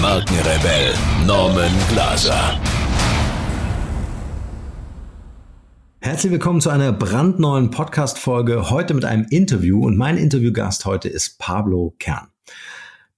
Markenrebell Norman Glaser. Herzlich willkommen zu einer brandneuen Podcast-Folge. Heute mit einem Interview und mein Interviewgast heute ist Pablo Kern.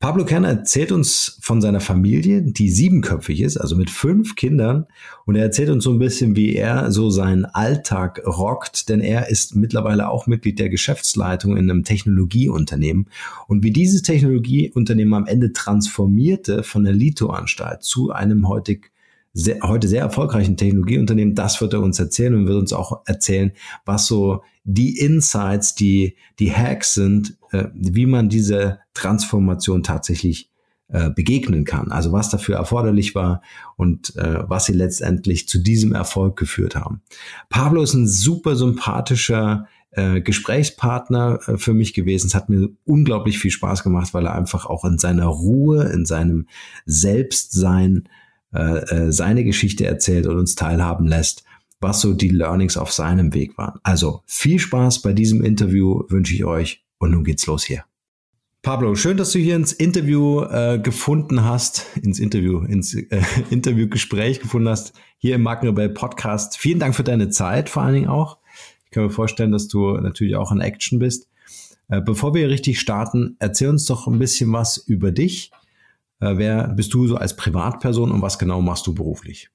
Pablo Kern erzählt uns von seiner Familie, die siebenköpfig ist, also mit fünf Kindern. Und er erzählt uns so ein bisschen, wie er so seinen Alltag rockt, denn er ist mittlerweile auch Mitglied der Geschäftsleitung in einem Technologieunternehmen. Und wie dieses Technologieunternehmen am Ende transformierte von der Lito-Anstalt zu einem heutig sehr, heute sehr erfolgreichen Technologieunternehmen. Das wird er uns erzählen und wird uns auch erzählen, was so die Insights, die, die Hacks sind, wie man diese Transformation tatsächlich äh, begegnen kann. Also was dafür erforderlich war und äh, was sie letztendlich zu diesem Erfolg geführt haben. Pablo ist ein super sympathischer äh, Gesprächspartner äh, für mich gewesen. Es hat mir unglaublich viel Spaß gemacht, weil er einfach auch in seiner Ruhe, in seinem Selbstsein äh, äh, seine Geschichte erzählt und uns teilhaben lässt, was so die Learnings auf seinem Weg waren. Also viel Spaß bei diesem Interview wünsche ich euch und nun geht's los hier. Pablo, schön, dass du hier ins Interview äh, gefunden hast, ins Interview, ins äh, Interviewgespräch gefunden hast, hier im Markenrebell Podcast. Vielen Dank für deine Zeit, vor allen Dingen auch. Ich kann mir vorstellen, dass du natürlich auch in Action bist. Äh, bevor wir richtig starten, erzähl uns doch ein bisschen was über dich. Äh, wer bist du so als Privatperson und was genau machst du beruflich?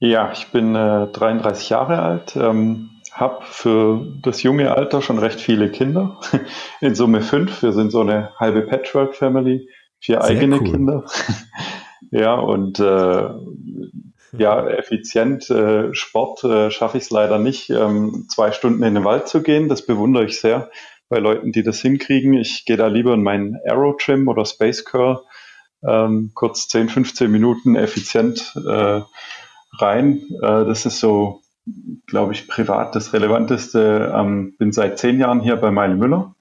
Ja, ich bin äh, 33 Jahre alt, ähm, habe für das junge Alter schon recht viele Kinder. In Summe fünf. Wir sind so eine halbe Patchwork-Family, vier Sehr eigene cool. Kinder. ja, und äh, ja, effizient äh, Sport äh, schaffe ich es leider nicht, ähm, zwei Stunden in den Wald zu gehen. Das bewundere ich sehr bei Leuten, die das hinkriegen. Ich gehe da lieber in meinen Aero Trim oder Space Curl ähm, kurz 10, 15 Minuten effizient äh, rein. Äh, das ist so, glaube ich, privat das Relevanteste. Ähm, bin seit zehn Jahren hier bei Meile Müller.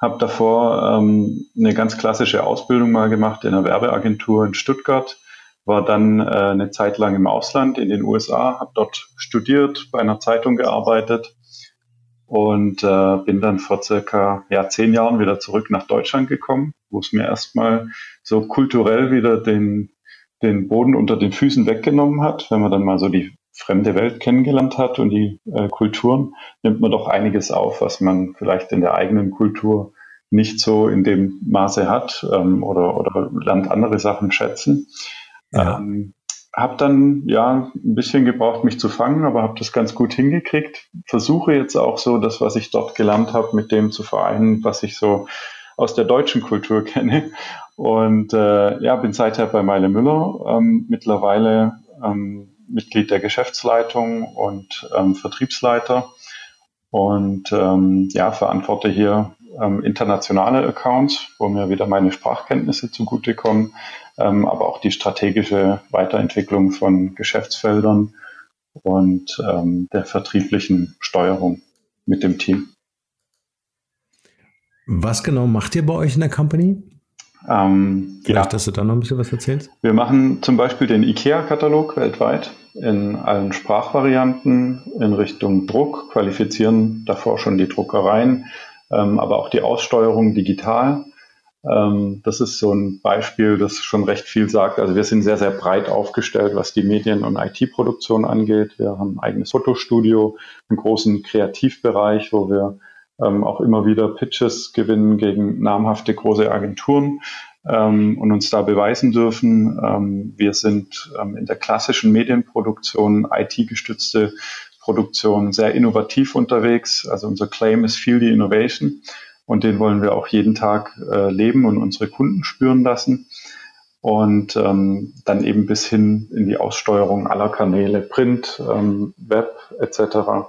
Habe davor ähm, eine ganz klassische Ausbildung mal gemacht in einer Werbeagentur in Stuttgart. War dann äh, eine Zeit lang im Ausland in den USA, habe dort studiert, bei einer Zeitung gearbeitet und äh, bin dann vor circa ja, zehn Jahren wieder zurück nach Deutschland gekommen, wo es mir erstmal so kulturell wieder den, den Boden unter den Füßen weggenommen hat. Wenn man dann mal so die fremde Welt kennengelernt hat und die äh, Kulturen, nimmt man doch einiges auf, was man vielleicht in der eigenen Kultur nicht so in dem Maße hat ähm, oder, oder lernt andere Sachen schätzen. Ja. Ähm, habe dann ja ein bisschen gebraucht, mich zu fangen, aber habe das ganz gut hingekriegt. Versuche jetzt auch so das, was ich dort gelernt habe, mit dem zu vereinen, was ich so aus der deutschen Kultur kenne. Und äh, ja, bin seither bei Meile Müller, ähm, mittlerweile ähm, Mitglied der Geschäftsleitung und ähm, Vertriebsleiter und ähm, ja, verantworte hier ähm, internationale Accounts, wo mir wieder meine Sprachkenntnisse zugutekommen, ähm, aber auch die strategische Weiterentwicklung von Geschäftsfeldern und ähm, der vertrieblichen Steuerung mit dem Team. Was genau macht ihr bei euch in der Company? Ähm, Vielleicht, ja. dass du da noch ein bisschen was erzählst. Wir machen zum Beispiel den IKEA-Katalog weltweit in allen Sprachvarianten in Richtung Druck, qualifizieren davor schon die Druckereien, ähm, aber auch die Aussteuerung digital. Ähm, das ist so ein Beispiel, das schon recht viel sagt. Also wir sind sehr, sehr breit aufgestellt, was die Medien- und IT-Produktion angeht. Wir haben ein eigenes Fotostudio, einen großen Kreativbereich, wo wir ähm, auch immer wieder Pitches gewinnen gegen namhafte große Agenturen ähm, und uns da beweisen dürfen. Ähm, wir sind ähm, in der klassischen Medienproduktion, IT-gestützte Produktion sehr innovativ unterwegs. Also unser Claim ist Feel the Innovation und den wollen wir auch jeden Tag äh, leben und unsere Kunden spüren lassen. Und ähm, dann eben bis hin in die Aussteuerung aller Kanäle, Print, ähm, Web etc.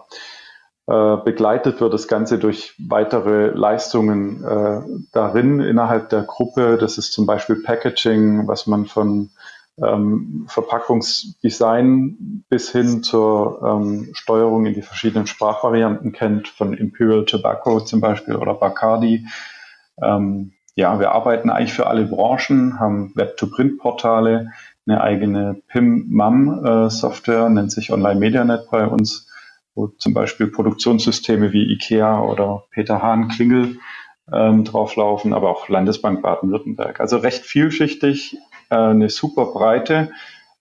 Äh, begleitet wird das Ganze durch weitere Leistungen äh, darin innerhalb der Gruppe. Das ist zum Beispiel Packaging, was man von ähm, Verpackungsdesign bis hin zur ähm, Steuerung in die verschiedenen Sprachvarianten kennt, von Imperial Tobacco zum Beispiel oder Bacardi. Ähm, ja, wir arbeiten eigentlich für alle Branchen, haben Web-to-Print-Portale, eine eigene PIM-MAM-Software, nennt sich Online MediaNet bei uns, wo zum Beispiel Produktionssysteme wie IKEA oder Peter Hahn Klingel ähm, drauflaufen, aber auch Landesbank Baden-Württemberg. Also recht vielschichtig, äh, eine super Breite.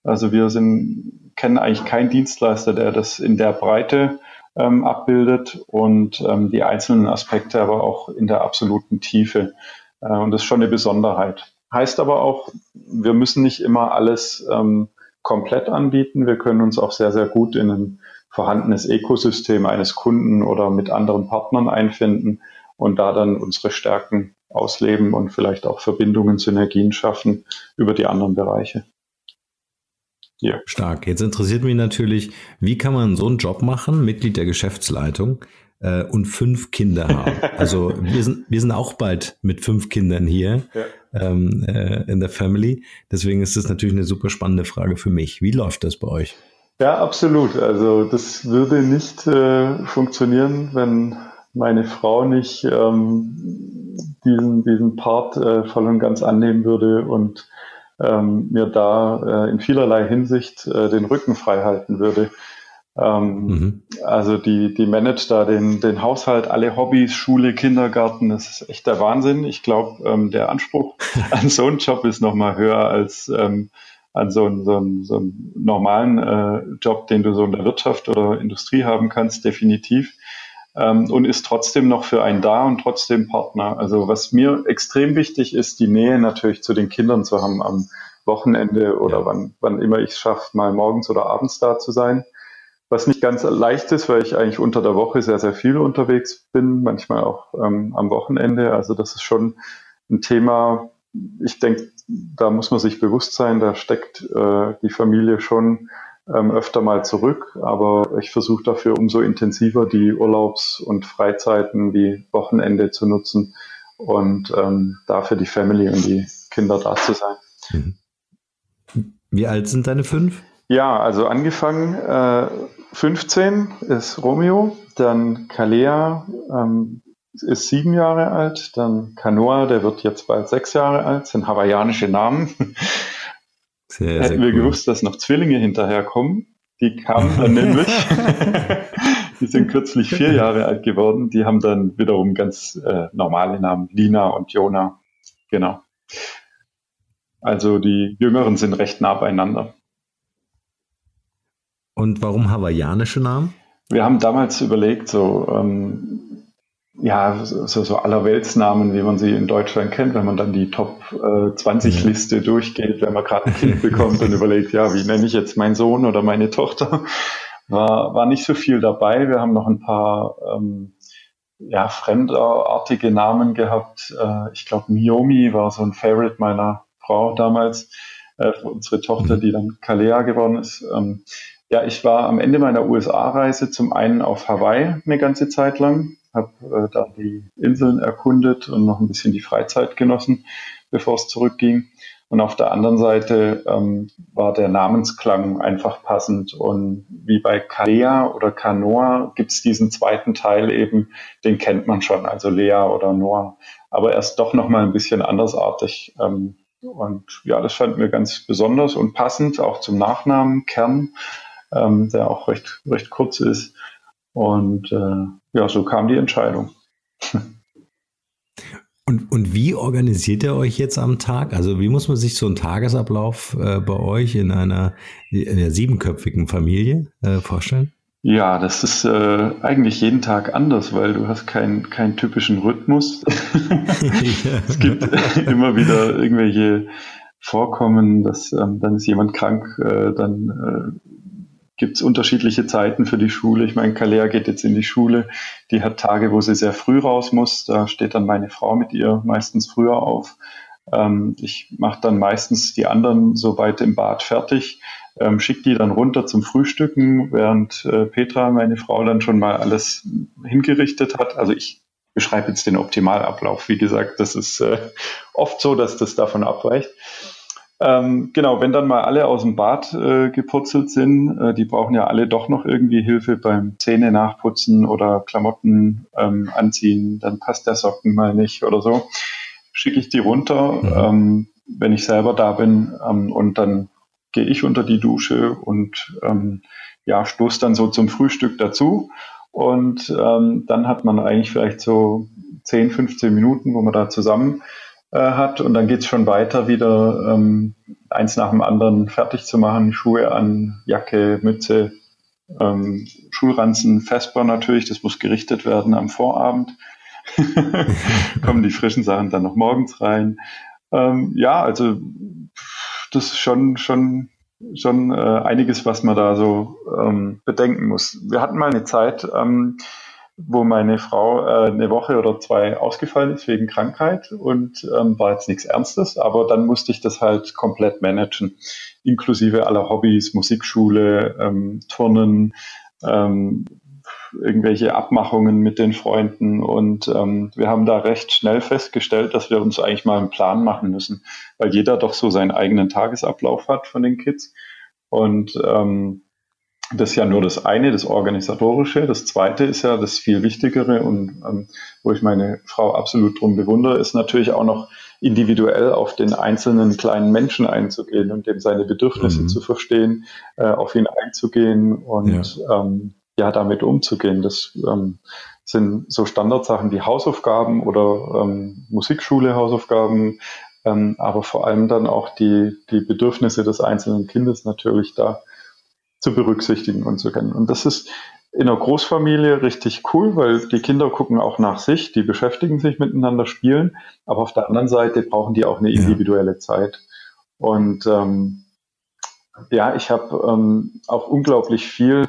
Also wir sind, kennen eigentlich keinen Dienstleister, der das in der Breite ähm, abbildet und ähm, die einzelnen Aspekte aber auch in der absoluten Tiefe. Äh, und das ist schon eine Besonderheit. Heißt aber auch, wir müssen nicht immer alles ähm, komplett anbieten. Wir können uns auch sehr, sehr gut in ein vorhandenes Ökosystem eines Kunden oder mit anderen Partnern einfinden und da dann unsere Stärken ausleben und vielleicht auch Verbindungen, Synergien schaffen über die anderen Bereiche. Ja. Stark. Jetzt interessiert mich natürlich, wie kann man so einen Job machen, Mitglied der Geschäftsleitung äh, und fünf Kinder haben? Also wir sind, wir sind auch bald mit fünf Kindern hier ja. ähm, äh, in der Family. Deswegen ist das natürlich eine super spannende Frage für mich. Wie läuft das bei euch? Ja, absolut. Also das würde nicht äh, funktionieren, wenn meine Frau nicht ähm, diesen, diesen Part äh, voll und ganz annehmen würde und ähm, mir da äh, in vielerlei Hinsicht äh, den Rücken frei halten würde. Ähm, mhm. Also die, die managt da den, den Haushalt, alle Hobbys, Schule, Kindergarten, das ist echt der Wahnsinn. Ich glaube, ähm, der Anspruch an so einen Job ist nochmal höher als ähm, an so einen, so einen, so einen normalen äh, Job, den du so in der Wirtschaft oder Industrie haben kannst, definitiv ähm, und ist trotzdem noch für einen da und trotzdem Partner. Also was mir extrem wichtig ist, die Nähe natürlich zu den Kindern zu haben am Wochenende oder ja. wann, wann immer ich es schaffe, mal morgens oder abends da zu sein. Was nicht ganz leicht ist, weil ich eigentlich unter der Woche sehr, sehr viel unterwegs bin, manchmal auch ähm, am Wochenende. Also das ist schon ein Thema, ich denke, da muss man sich bewusst sein, da steckt äh, die Familie schon ähm, öfter mal zurück, aber ich versuche dafür umso intensiver die Urlaubs- und Freizeiten wie Wochenende zu nutzen und ähm, dafür die Family und die Kinder da zu sein. Mhm. Wie alt sind deine fünf? Ja, also angefangen äh, 15 ist Romeo, dann Kalea ähm, ist sieben Jahre alt, dann Kanoa, der wird jetzt bald sechs Jahre alt, sind hawaiianische Namen. Sehr, Hätten wir cool. gewusst, dass noch Zwillinge hinterherkommen. Die kamen dann nämlich, die sind kürzlich vier Jahre alt geworden, die haben dann wiederum ganz äh, normale Namen, Lina und Jona. Genau. Also die Jüngeren sind recht nah beieinander. Und warum hawaiianische Namen? Wir haben damals überlegt, so ähm, ja, so, so Allerweltsnamen, wie man sie in Deutschland kennt, wenn man dann die Top äh, 20 Liste ja. durchgeht, wenn man gerade ein Kind bekommt und überlegt, ja, wie nenne ich jetzt meinen Sohn oder meine Tochter, war, war nicht so viel dabei. Wir haben noch ein paar ähm, ja, fremdartige Namen gehabt. Äh, ich glaube, Miomi war so ein Favorite meiner Frau damals, äh, unsere Tochter, mhm. die dann Kalea geworden ist. Ähm, ja, ich war am Ende meiner USA-Reise zum einen auf Hawaii eine ganze Zeit lang habe äh, da die Inseln erkundet und noch ein bisschen die Freizeit genossen, bevor es zurückging. Und auf der anderen Seite ähm, war der Namensklang einfach passend. Und wie bei Kalea oder Kanoa gibt es diesen zweiten Teil eben, den kennt man schon, also Lea oder Noah. Aber er ist doch nochmal ein bisschen andersartig. Ähm, und ja, das fand mir ganz besonders und passend, auch zum Nachnamen Kern, ähm, der auch recht, recht kurz ist. Und äh, ja, so kam die Entscheidung. Und, und wie organisiert ihr euch jetzt am Tag? Also wie muss man sich so einen Tagesablauf äh, bei euch in einer, in einer siebenköpfigen Familie äh, vorstellen? Ja, das ist äh, eigentlich jeden Tag anders, weil du hast keinen keinen typischen Rhythmus. es gibt immer wieder irgendwelche Vorkommen, dass ähm, dann ist jemand krank, äh, dann äh, gibt es unterschiedliche Zeiten für die Schule. Ich meine, Kalea geht jetzt in die Schule, die hat Tage, wo sie sehr früh raus muss. Da steht dann meine Frau mit ihr meistens früher auf. Ähm, ich mache dann meistens die anderen soweit im Bad fertig, ähm, schicke die dann runter zum Frühstücken, während äh, Petra, meine Frau, dann schon mal alles hingerichtet hat. Also ich beschreibe jetzt den Optimalablauf. Wie gesagt, das ist äh, oft so, dass das davon abweicht. Ähm, genau, wenn dann mal alle aus dem Bad äh, gepurzelt sind, äh, die brauchen ja alle doch noch irgendwie Hilfe beim Zähne nachputzen oder Klamotten ähm, anziehen, dann passt der Socken mal nicht oder so, schicke ich die runter, mhm. ähm, wenn ich selber da bin ähm, und dann gehe ich unter die Dusche und ähm, ja, stoße dann so zum Frühstück dazu und ähm, dann hat man eigentlich vielleicht so 10, 15 Minuten, wo man da zusammen äh, hat. Und dann geht's schon weiter, wieder ähm, eins nach dem anderen fertig zu machen. Schuhe an, Jacke, Mütze, ähm, Schulranzen, Vesper natürlich, das muss gerichtet werden am Vorabend. Kommen die frischen Sachen dann noch morgens rein. Ähm, ja, also das ist schon, schon, schon äh, einiges, was man da so ähm, bedenken muss. Wir hatten mal eine Zeit, ähm, wo meine Frau äh, eine Woche oder zwei ausgefallen ist wegen Krankheit und ähm, war jetzt nichts Ernstes, aber dann musste ich das halt komplett managen, inklusive aller Hobbys, Musikschule, ähm, Turnen, ähm, irgendwelche Abmachungen mit den Freunden und ähm, wir haben da recht schnell festgestellt, dass wir uns eigentlich mal einen Plan machen müssen, weil jeder doch so seinen eigenen Tagesablauf hat von den Kids und ähm, das ist ja nur das eine, das Organisatorische. Das zweite ist ja das viel Wichtigere und ähm, wo ich meine Frau absolut drum bewundere, ist natürlich auch noch individuell auf den einzelnen kleinen Menschen einzugehen und dem seine Bedürfnisse mhm. zu verstehen, äh, auf ihn einzugehen und ja, ähm, ja damit umzugehen. Das ähm, sind so Standardsachen wie Hausaufgaben oder ähm, Musikschule Hausaufgaben, ähm, aber vor allem dann auch die, die Bedürfnisse des einzelnen Kindes natürlich da zu berücksichtigen und zu kennen. Und das ist in einer Großfamilie richtig cool, weil die Kinder gucken auch nach sich, die beschäftigen sich miteinander, spielen, aber auf der anderen Seite brauchen die auch eine individuelle ja. Zeit. Und ähm, ja, ich habe ähm, auch unglaublich viel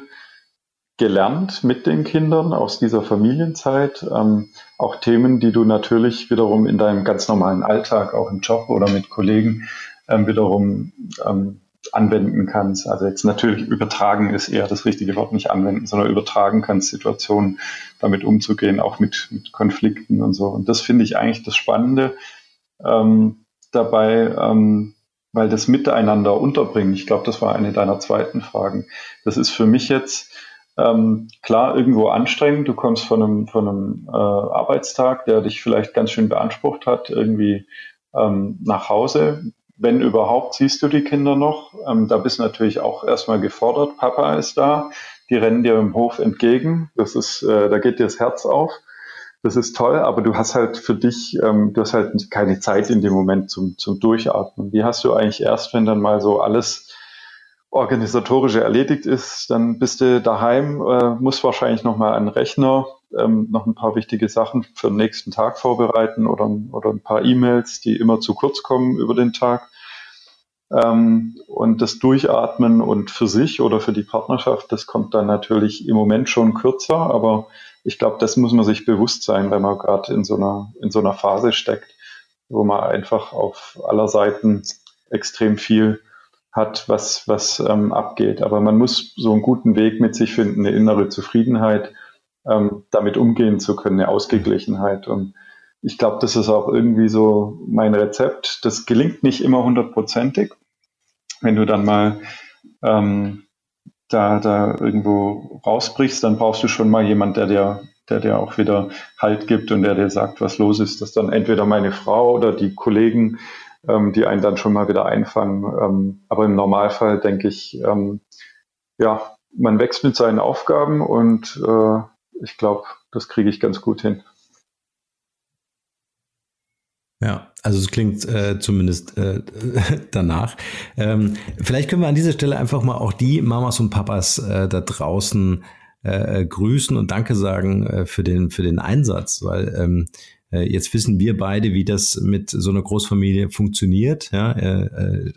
gelernt mit den Kindern aus dieser Familienzeit. Ähm, auch Themen, die du natürlich wiederum in deinem ganz normalen Alltag, auch im Job oder mit Kollegen ähm, wiederum ähm, anwenden kannst. Also jetzt natürlich übertragen ist eher das richtige Wort, nicht anwenden, sondern übertragen kannst, Situationen damit umzugehen, auch mit, mit Konflikten und so. Und das finde ich eigentlich das Spannende ähm, dabei, ähm, weil das Miteinander unterbringen, ich glaube, das war eine deiner zweiten Fragen. Das ist für mich jetzt ähm, klar irgendwo anstrengend. Du kommst von einem, von einem äh, Arbeitstag, der dich vielleicht ganz schön beansprucht hat, irgendwie ähm, nach Hause wenn überhaupt, siehst du die Kinder noch. Ähm, da bist du natürlich auch erstmal gefordert. Papa ist da, die rennen dir im Hof entgegen. Das ist, äh, da geht dir das Herz auf. Das ist toll, aber du hast halt für dich, ähm, du hast halt keine Zeit in dem Moment zum, zum Durchatmen. Die hast du eigentlich erst, wenn dann mal so alles organisatorische erledigt ist, dann bist du daheim, äh, musst wahrscheinlich nochmal an Rechner, ähm, noch ein paar wichtige Sachen für den nächsten Tag vorbereiten oder, oder ein paar E-Mails, die immer zu kurz kommen über den Tag. Ähm, und das Durchatmen und für sich oder für die Partnerschaft, das kommt dann natürlich im Moment schon kürzer, aber ich glaube, das muss man sich bewusst sein, wenn man gerade in so einer, in so einer Phase steckt, wo man einfach auf aller Seiten extrem viel hat, was, was ähm, abgeht. Aber man muss so einen guten Weg mit sich finden, eine innere Zufriedenheit, ähm, damit umgehen zu können, eine Ausgeglichenheit. Und ich glaube, das ist auch irgendwie so mein Rezept. Das gelingt nicht immer hundertprozentig. Wenn du dann mal ähm, da, da irgendwo rausbrichst, dann brauchst du schon mal jemand, der dir, der dir auch wieder Halt gibt und der dir sagt, was los ist. Das dann entweder meine Frau oder die Kollegen, ähm, die einen dann schon mal wieder einfangen. Ähm, aber im Normalfall denke ich, ähm, ja, man wächst mit seinen Aufgaben und äh, ich glaube, das kriege ich ganz gut hin. Ja, also es klingt äh, zumindest äh, danach. Ähm, vielleicht können wir an dieser Stelle einfach mal auch die Mamas und Papas äh, da draußen äh, grüßen und Danke sagen äh, für den für den Einsatz, weil ähm, äh, jetzt wissen wir beide, wie das mit so einer Großfamilie funktioniert. Ja,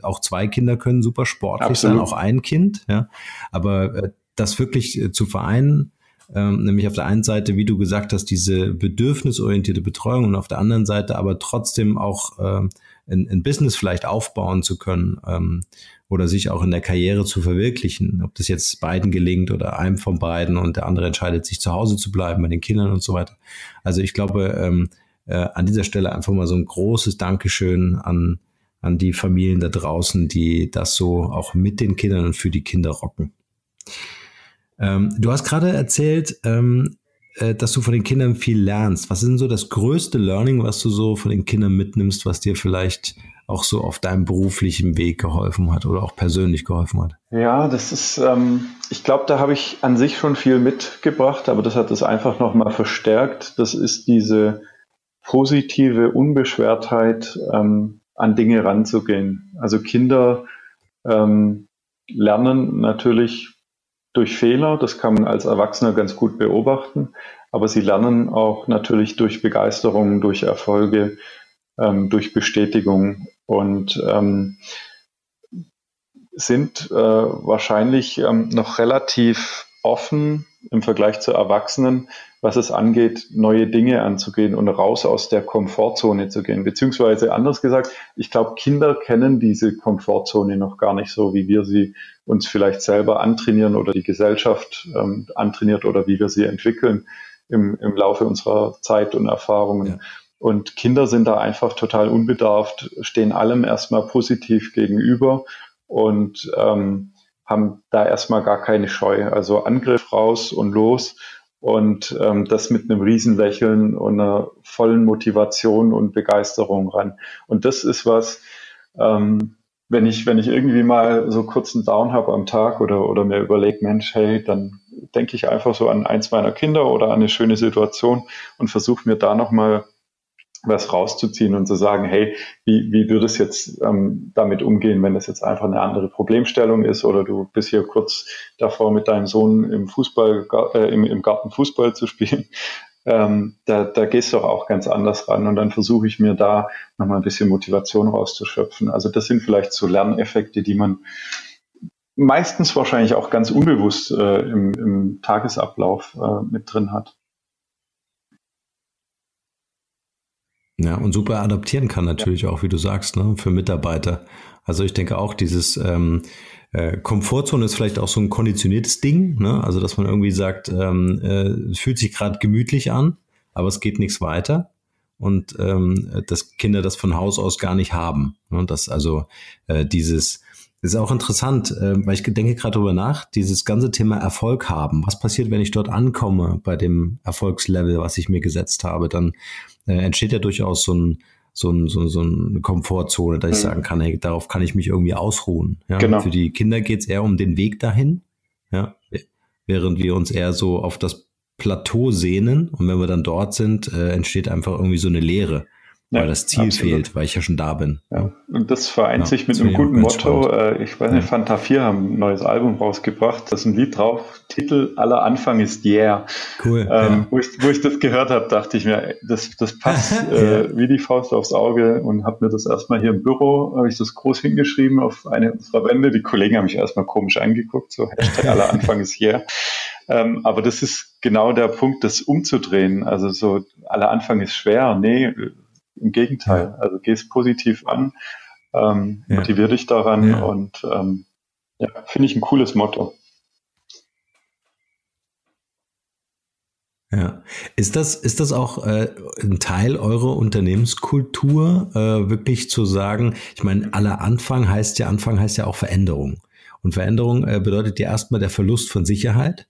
auch zwei Kinder können super sportlich Absolut. sein, auch ein Kind. Ja, aber das wirklich zu vereinen ähm, nämlich auf der einen Seite, wie du gesagt hast, diese bedürfnisorientierte Betreuung und auf der anderen Seite aber trotzdem auch ähm, ein, ein Business vielleicht aufbauen zu können ähm, oder sich auch in der Karriere zu verwirklichen. Ob das jetzt beiden gelingt oder einem von beiden und der andere entscheidet, sich zu Hause zu bleiben bei den Kindern und so weiter. Also ich glaube, ähm, äh, an dieser Stelle einfach mal so ein großes Dankeschön an an die Familien da draußen, die das so auch mit den Kindern und für die Kinder rocken. Ähm, du hast gerade erzählt, ähm, äh, dass du von den Kindern viel lernst. Was ist denn so das größte Learning, was du so von den Kindern mitnimmst, was dir vielleicht auch so auf deinem beruflichen Weg geholfen hat oder auch persönlich geholfen hat? Ja, das ist, ähm, ich glaube, da habe ich an sich schon viel mitgebracht, aber das hat es einfach nochmal verstärkt. Das ist diese positive Unbeschwertheit, ähm, an Dinge ranzugehen. Also Kinder ähm, lernen natürlich durch Fehler, das kann man als Erwachsener ganz gut beobachten, aber sie lernen auch natürlich durch Begeisterung, durch Erfolge, ähm, durch Bestätigung und ähm, sind äh, wahrscheinlich ähm, noch relativ offen im Vergleich zu Erwachsenen, was es angeht, neue Dinge anzugehen und raus aus der Komfortzone zu gehen. Beziehungsweise anders gesagt, ich glaube, Kinder kennen diese Komfortzone noch gar nicht so, wie wir sie uns vielleicht selber antrainieren oder die Gesellschaft ähm, antrainiert oder wie wir sie entwickeln im, im Laufe unserer Zeit und Erfahrungen. Ja. Und Kinder sind da einfach total unbedarft, stehen allem erstmal positiv gegenüber und ähm, haben da erstmal gar keine Scheu. Also Angriff raus und los und ähm, das mit einem Riesenlächeln und einer vollen Motivation und Begeisterung ran. Und das ist was, ähm, wenn ich, wenn ich irgendwie mal so kurz einen Down habe am Tag oder, oder mir überlege, Mensch, hey, dann denke ich einfach so an eins meiner Kinder oder an eine schöne Situation und versuche mir da nochmal was rauszuziehen und zu sagen, hey, wie, wie würde es jetzt ähm, damit umgehen, wenn das jetzt einfach eine andere Problemstellung ist oder du bist hier kurz davor mit deinem Sohn im Fußball, äh, im, im Garten Fußball zu spielen. Ähm, da, da gehst du auch ganz anders ran und dann versuche ich mir da nochmal ein bisschen Motivation rauszuschöpfen. Also das sind vielleicht so Lerneffekte, die man meistens wahrscheinlich auch ganz unbewusst äh, im, im Tagesablauf äh, mit drin hat. Ja, und super adaptieren kann natürlich ja. auch, wie du sagst, ne, für Mitarbeiter. Also ich denke auch, dieses ähm, äh, Komfortzone ist vielleicht auch so ein konditioniertes Ding, ne? Also dass man irgendwie sagt, ähm, äh, es fühlt sich gerade gemütlich an, aber es geht nichts weiter. Und ähm, dass Kinder das von Haus aus gar nicht haben. Ne? Dass also äh, dieses ist auch interessant, äh, weil ich denke gerade darüber nach, dieses ganze Thema Erfolg haben. Was passiert, wenn ich dort ankomme bei dem Erfolgslevel, was ich mir gesetzt habe? Dann äh, entsteht ja durchaus so ein so, ein, so, so eine Komfortzone, dass ich mhm. sagen kann, hey, darauf kann ich mich irgendwie ausruhen. Ja? Genau. Für die Kinder geht es eher um den Weg dahin, ja? während wir uns eher so auf das Plateau sehnen und wenn wir dann dort sind, äh, entsteht einfach irgendwie so eine Leere ja, weil das Ziel absolut. fehlt, weil ich ja schon da bin. Ja. Und das vereint ja, sich mit einem guten Motto. Äh, ich weiß nicht, Fanta 4 haben ein neues Album rausgebracht. Da ist ein Lied drauf. Titel aller Anfang ist Yeah. Cool. Ähm, wo, ich, wo ich das gehört habe, dachte ich mir, das, das passt äh, wie die Faust aufs Auge und habe mir das erstmal hier im Büro, habe ich das groß hingeschrieben auf eine unserer Wände. Die Kollegen haben mich erstmal komisch angeguckt, so Hashtag aller Anfang ist Yeah. Ähm, aber das ist genau der Punkt, das umzudrehen. Also so, aller Anfang ist schwer. Nee, im Gegenteil, also geh es positiv an, ähm, ja. motivier dich daran ja. und ähm, ja, finde ich ein cooles Motto. Ja, ist das, ist das auch äh, ein Teil eurer Unternehmenskultur, äh, wirklich zu sagen, ich meine, aller Anfang heißt ja, Anfang heißt ja auch Veränderung. Und Veränderung äh, bedeutet ja erstmal der Verlust von Sicherheit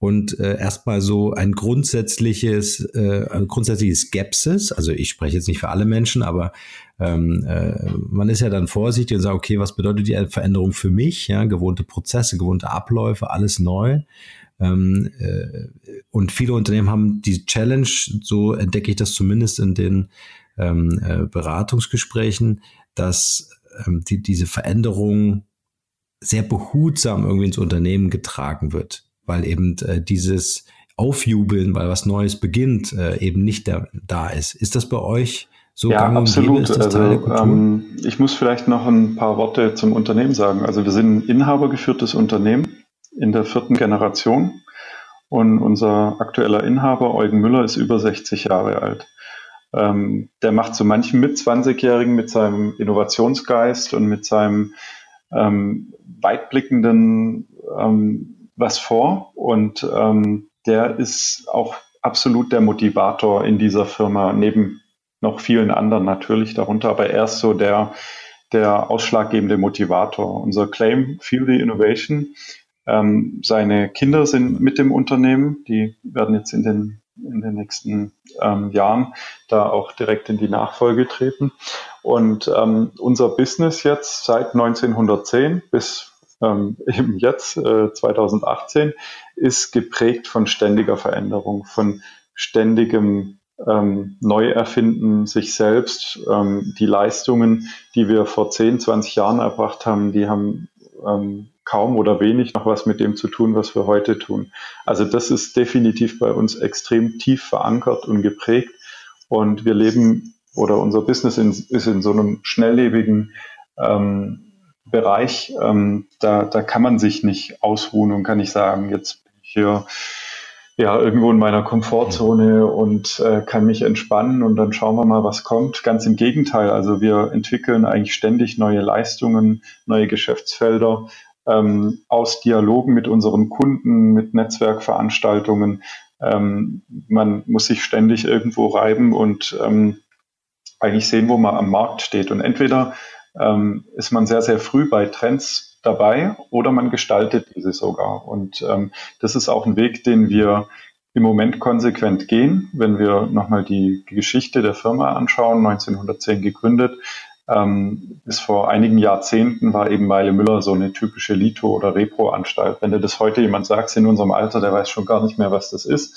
und äh, erstmal so ein grundsätzliches, äh, grundsätzliches Skepsis. Also ich spreche jetzt nicht für alle Menschen, aber ähm, äh, man ist ja dann vorsichtig und sagt, okay, was bedeutet die Veränderung für mich? Ja, gewohnte Prozesse, gewohnte Abläufe, alles neu. Ähm, äh, und viele Unternehmen haben die Challenge, so entdecke ich das zumindest in den ähm, äh, Beratungsgesprächen, dass ähm, die, diese Veränderung sehr behutsam irgendwie ins Unternehmen getragen wird weil eben äh, dieses Aufjubeln, weil was Neues beginnt, äh, eben nicht da, da ist. Ist das bei euch so ja, absolut. Also? Ähm, ich muss vielleicht noch ein paar Worte zum Unternehmen sagen. Also wir sind ein inhabergeführtes Unternehmen in der vierten Generation und unser aktueller Inhaber, Eugen Müller, ist über 60 Jahre alt. Ähm, der macht so manchen mit 20-Jährigen mit seinem Innovationsgeist und mit seinem ähm, weitblickenden ähm, was vor und ähm, der ist auch absolut der Motivator in dieser Firma, neben noch vielen anderen natürlich darunter, aber er ist so der, der ausschlaggebende Motivator. Unser Claim Feel the Innovation. Ähm, seine Kinder sind mit dem Unternehmen, die werden jetzt in den, in den nächsten ähm, Jahren da auch direkt in die Nachfolge treten. Und ähm, unser Business jetzt seit 1910 bis ähm, eben jetzt, äh, 2018, ist geprägt von ständiger Veränderung, von ständigem ähm, Neuerfinden sich selbst. Ähm, die Leistungen, die wir vor 10, 20 Jahren erbracht haben, die haben ähm, kaum oder wenig noch was mit dem zu tun, was wir heute tun. Also das ist definitiv bei uns extrem tief verankert und geprägt. Und wir leben oder unser Business in, ist in so einem schnelllebigen ähm, Bereich. Ähm, da, da kann man sich nicht ausruhen und kann nicht sagen, jetzt bin ich hier ja, irgendwo in meiner Komfortzone und äh, kann mich entspannen und dann schauen wir mal, was kommt. Ganz im Gegenteil, also wir entwickeln eigentlich ständig neue Leistungen, neue Geschäftsfelder ähm, aus Dialogen mit unseren Kunden, mit Netzwerkveranstaltungen. Ähm, man muss sich ständig irgendwo reiben und ähm, eigentlich sehen, wo man am Markt steht. Und entweder ähm, ist man sehr, sehr früh bei Trends dabei oder man gestaltet diese sogar. Und ähm, das ist auch ein Weg, den wir im Moment konsequent gehen. Wenn wir nochmal die Geschichte der Firma anschauen, 1910 gegründet, ähm, bis vor einigen Jahrzehnten war eben Meile Müller so eine typische Lito- oder Repro-Anstalt. Wenn dir das heute jemand sagt, in unserem Alter, der weiß schon gar nicht mehr, was das ist.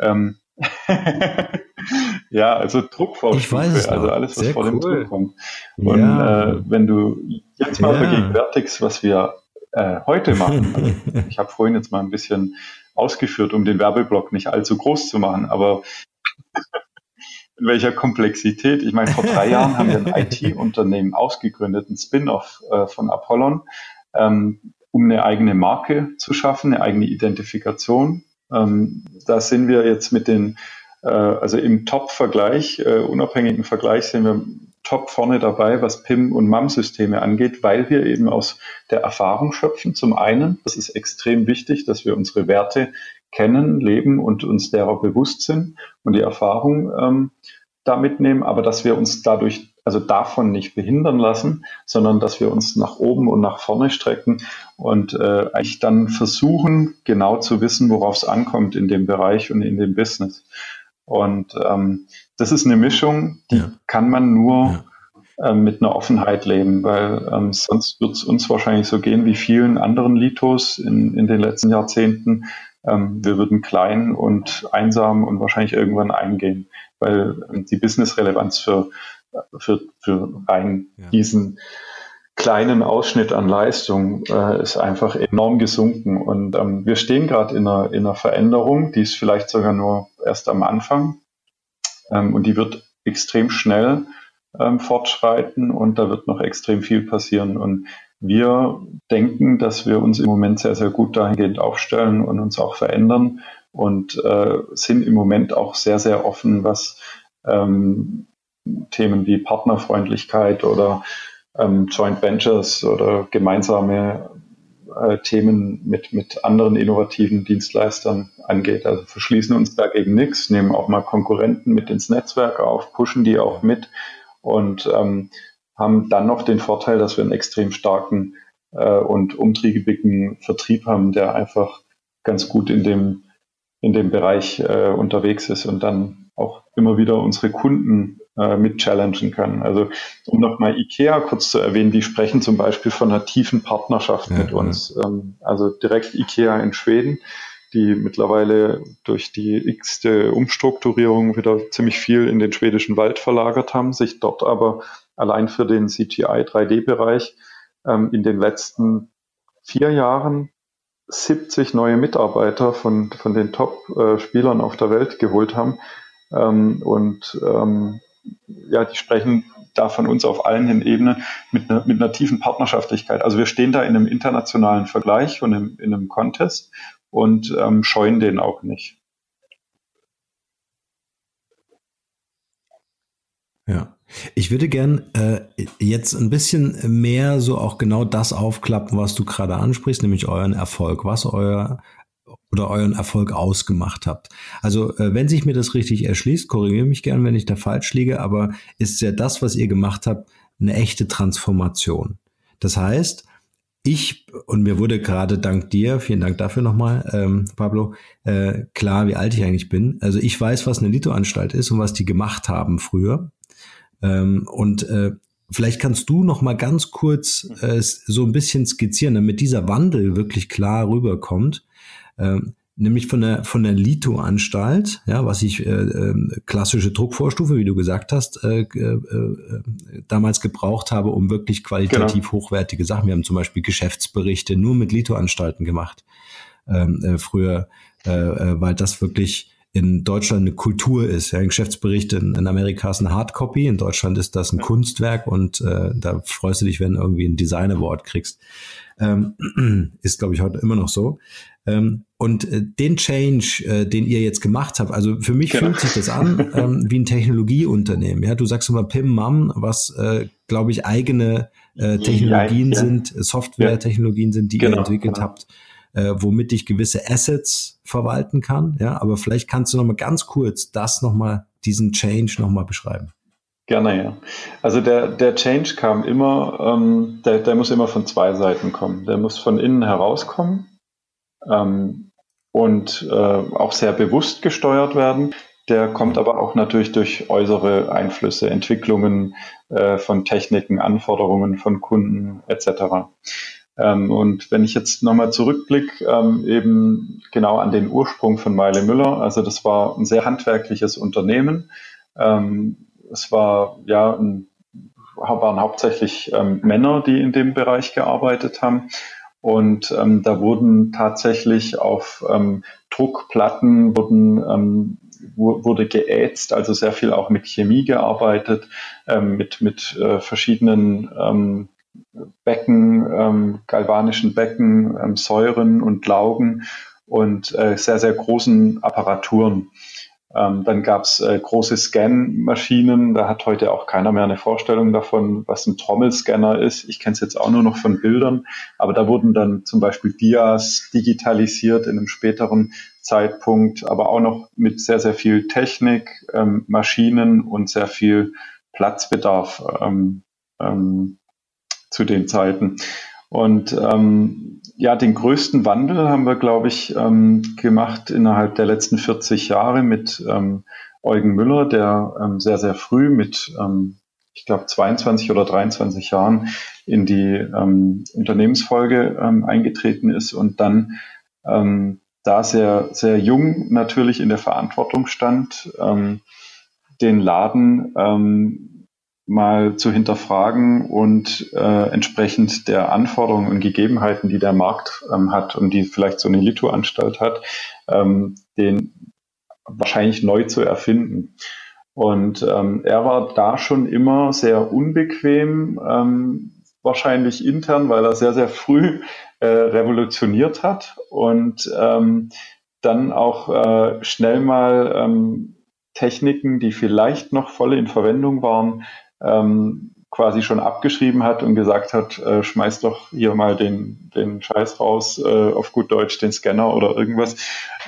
Ähm, ja, also Druckvorstufe, also alles, was Sehr vor cool. dem Druck kommt. Und ja. äh, wenn du jetzt mal ja. vergegenwärtigst, was wir äh, heute machen, also ich habe vorhin jetzt mal ein bisschen ausgeführt, um den Werbeblock nicht allzu groß zu machen, aber in welcher Komplexität. Ich meine, vor drei Jahren haben wir ein IT-Unternehmen ausgegründet, ein Spin-off äh, von Apollon, ähm, um eine eigene Marke zu schaffen, eine eigene Identifikation ähm, da sind wir jetzt mit den, äh, also im Top-Vergleich, äh, unabhängigen Vergleich sind wir top vorne dabei, was PIM- und MAM-Systeme angeht, weil wir eben aus der Erfahrung schöpfen. Zum einen, das ist extrem wichtig, dass wir unsere Werte kennen, leben und uns derer bewusst sind und die Erfahrung ähm, da mitnehmen, aber dass wir uns dadurch also davon nicht behindern lassen, sondern dass wir uns nach oben und nach vorne strecken und äh, eigentlich dann versuchen, genau zu wissen, worauf es ankommt in dem Bereich und in dem Business. Und ähm, das ist eine Mischung, die ja. kann man nur ja. ähm, mit einer Offenheit leben, weil ähm, sonst wird es uns wahrscheinlich so gehen wie vielen anderen Litos in, in den letzten Jahrzehnten. Ähm, wir würden klein und einsam und wahrscheinlich irgendwann eingehen, weil ähm, die Business-Relevanz für für, für rein ja. diesen kleinen Ausschnitt an Leistung äh, ist einfach enorm gesunken. Und ähm, wir stehen gerade in einer, in einer Veränderung, die ist vielleicht sogar nur erst am Anfang. Ähm, und die wird extrem schnell ähm, fortschreiten und da wird noch extrem viel passieren. Und wir denken, dass wir uns im Moment sehr, sehr gut dahingehend aufstellen und uns auch verändern und äh, sind im Moment auch sehr, sehr offen, was ähm, Themen wie Partnerfreundlichkeit oder ähm, Joint Ventures oder gemeinsame äh, Themen mit, mit anderen innovativen Dienstleistern angeht. Also verschließen uns dagegen nichts, nehmen auch mal Konkurrenten mit ins Netzwerk auf, pushen die auch mit und ähm, haben dann noch den Vorteil, dass wir einen extrem starken äh, und umtriebigen Vertrieb haben, der einfach ganz gut in dem, in dem Bereich äh, unterwegs ist und dann auch immer wieder unsere Kunden äh, mit challengen können. Also um nochmal IKEA kurz zu erwähnen, die sprechen zum Beispiel von einer tiefen Partnerschaft ja, mit uns. Ja. Ähm, also direkt IKEA in Schweden, die mittlerweile durch die x-te Umstrukturierung wieder ziemlich viel in den schwedischen Wald verlagert haben, sich dort aber allein für den CGI 3D-Bereich ähm, in den letzten vier Jahren 70 neue Mitarbeiter von, von den Top-Spielern äh, auf der Welt geholt haben. Ähm, und ähm, ja, die sprechen da von uns auf allen Ebenen mit einer, mit einer tiefen Partnerschaftlichkeit. Also wir stehen da in einem internationalen Vergleich und in, in einem Contest und ähm, scheuen den auch nicht. Ja, ich würde gern äh, jetzt ein bisschen mehr so auch genau das aufklappen, was du gerade ansprichst, nämlich euren Erfolg, was euer oder euren Erfolg ausgemacht habt. Also äh, wenn sich mir das richtig erschließt, korrigiere mich gern, wenn ich da falsch liege, aber ist ja das, was ihr gemacht habt, eine echte Transformation. Das heißt, ich, und mir wurde gerade dank dir, vielen Dank dafür nochmal, ähm, Pablo, äh, klar, wie alt ich eigentlich bin. Also ich weiß, was eine Lito-Anstalt ist und was die gemacht haben früher. Ähm, und äh, vielleicht kannst du noch mal ganz kurz äh, so ein bisschen skizzieren, damit dieser Wandel wirklich klar rüberkommt. Ähm, nämlich von der von der Lito-Anstalt, ja, was ich äh, äh, klassische Druckvorstufe, wie du gesagt hast, äh, äh, äh, damals gebraucht habe, um wirklich qualitativ genau. hochwertige Sachen. Wir haben zum Beispiel Geschäftsberichte nur mit Lito-Anstalten gemacht ähm, äh, früher, äh, äh, weil das wirklich in Deutschland eine Kultur ist. Ja, ein Geschäftsbericht in, in Amerika ist ein Hardcopy, in Deutschland ist das ein ja. Kunstwerk und äh, da freust du dich, wenn du irgendwie ein Design Award kriegst. Ähm, ist, glaube ich, heute immer noch so. Ähm, und äh, den Change, äh, den ihr jetzt gemacht habt, also für mich genau. fühlt sich das an ähm, wie ein Technologieunternehmen. Ja, du sagst immer Pim Mam, was äh, glaube ich eigene äh, Technologien ja, ja. sind, Software-Technologien sind, die genau, ihr entwickelt genau. habt, äh, womit ich gewisse Assets verwalten kann. Ja, aber vielleicht kannst du noch mal ganz kurz das noch mal diesen Change noch mal beschreiben. Gerne, ja. Also der, der Change kam immer, ähm, der, der muss immer von zwei Seiten kommen. Der muss von innen herauskommen ähm, und äh, auch sehr bewusst gesteuert werden. Der kommt aber auch natürlich durch äußere Einflüsse, Entwicklungen äh, von Techniken, Anforderungen von Kunden etc. Ähm, und wenn ich jetzt nochmal zurückblicke, ähm, eben genau an den Ursprung von Meile Müller, also das war ein sehr handwerkliches Unternehmen. Ähm, es war ja ein, waren hauptsächlich ähm, Männer, die in dem Bereich gearbeitet haben. Und ähm, da wurden tatsächlich auf ähm, Druckplatten wurden, ähm, wurde geätzt, also sehr viel auch mit Chemie gearbeitet, ähm, mit, mit äh, verschiedenen ähm, Becken, ähm, galvanischen Becken, ähm, Säuren und Laugen und äh, sehr, sehr großen Apparaturen. Ähm, dann gab es äh, große Scan-Maschinen. Da hat heute auch keiner mehr eine Vorstellung davon, was ein Trommelscanner ist. Ich kenne es jetzt auch nur noch von Bildern. Aber da wurden dann zum Beispiel Dias digitalisiert in einem späteren Zeitpunkt, aber auch noch mit sehr, sehr viel Technik, ähm, Maschinen und sehr viel Platzbedarf ähm, ähm zu den Zeiten. Und ähm, ja, den größten Wandel haben wir, glaube ich, ähm, gemacht innerhalb der letzten 40 Jahre mit ähm, Eugen Müller, der ähm, sehr, sehr früh mit, ähm, ich glaube, 22 oder 23 Jahren in die ähm, Unternehmensfolge ähm, eingetreten ist und dann da sehr, sehr jung natürlich in der Verantwortung stand, den Laden mal zu hinterfragen und äh, entsprechend der Anforderungen und Gegebenheiten, die der Markt ähm, hat und die vielleicht so eine Lito-Anstalt hat, ähm, den wahrscheinlich neu zu erfinden. Und ähm, er war da schon immer sehr unbequem, ähm, wahrscheinlich intern, weil er sehr, sehr früh äh, revolutioniert hat und ähm, dann auch äh, schnell mal ähm, Techniken, die vielleicht noch voll in Verwendung waren, ähm, quasi schon abgeschrieben hat und gesagt hat, äh, schmeiß doch hier mal den, den Scheiß raus, äh, auf gut Deutsch den Scanner oder irgendwas,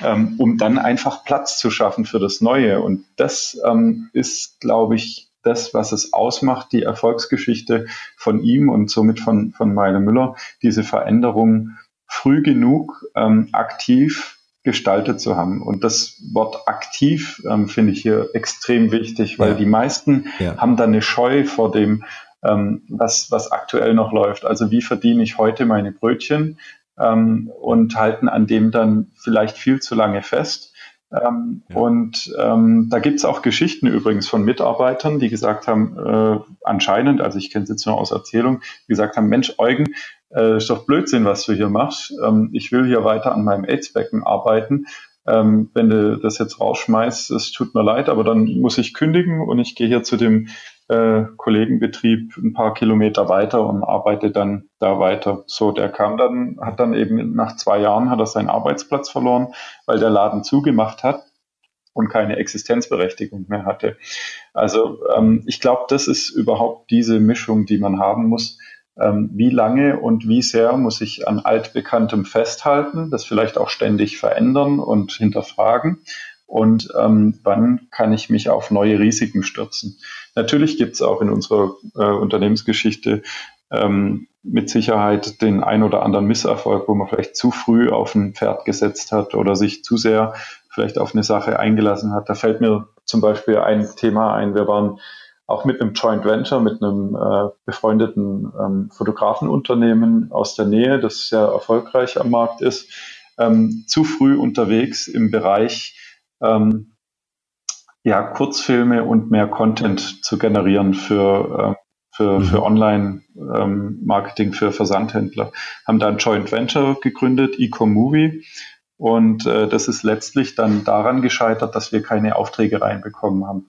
ähm, um dann einfach Platz zu schaffen für das Neue. Und das ähm, ist, glaube ich, das, was es ausmacht, die Erfolgsgeschichte von ihm und somit von, von Meile Müller, diese Veränderung früh genug ähm, aktiv gestaltet zu haben. Und das Wort aktiv ähm, finde ich hier extrem wichtig, weil ja. die meisten ja. haben da eine Scheu vor dem, ähm, was, was aktuell noch läuft. Also wie verdiene ich heute meine Brötchen ähm, und halten an dem dann vielleicht viel zu lange fest. Ähm, ja. Und ähm, da gibt's auch Geschichten übrigens von Mitarbeitern, die gesagt haben, äh, anscheinend, also ich kenne es jetzt nur aus Erzählung, die gesagt haben, Mensch, Eugen, äh, ist doch Blödsinn, was du hier machst. Ähm, ich will hier weiter an meinem AIDS-Becken arbeiten. Ähm, wenn du das jetzt rausschmeißt, es tut mir leid, aber dann muss ich kündigen und ich gehe hier zu dem äh, Kollegenbetrieb ein paar Kilometer weiter und arbeite dann da weiter. So, der kam dann, hat dann eben nach zwei Jahren hat er seinen Arbeitsplatz verloren, weil der Laden zugemacht hat und keine Existenzberechtigung mehr hatte. Also ähm, ich glaube, das ist überhaupt diese Mischung, die man haben muss ähm, wie lange und wie sehr muss ich an altbekanntem festhalten, das vielleicht auch ständig verändern und hinterfragen und ähm, wann kann ich mich auf neue Risiken stürzen. Natürlich gibt es auch in unserer äh, Unternehmensgeschichte ähm, mit Sicherheit den ein oder anderen Misserfolg, wo man vielleicht zu früh auf ein Pferd gesetzt hat oder sich zu sehr vielleicht auf eine Sache eingelassen hat. Da fällt mir zum Beispiel ein Thema ein. Wir waren auch mit einem Joint Venture, mit einem äh, befreundeten ähm, Fotografenunternehmen aus der Nähe, das sehr erfolgreich am Markt ist, ähm, zu früh unterwegs im Bereich ähm, ja, Kurzfilme und mehr Content zu generieren für, äh, für, mhm. für Online-Marketing, ähm, für Versandhändler. Haben da ein Joint Venture gegründet, Ecom-Movie. Und äh, das ist letztlich dann daran gescheitert, dass wir keine Aufträge reinbekommen haben.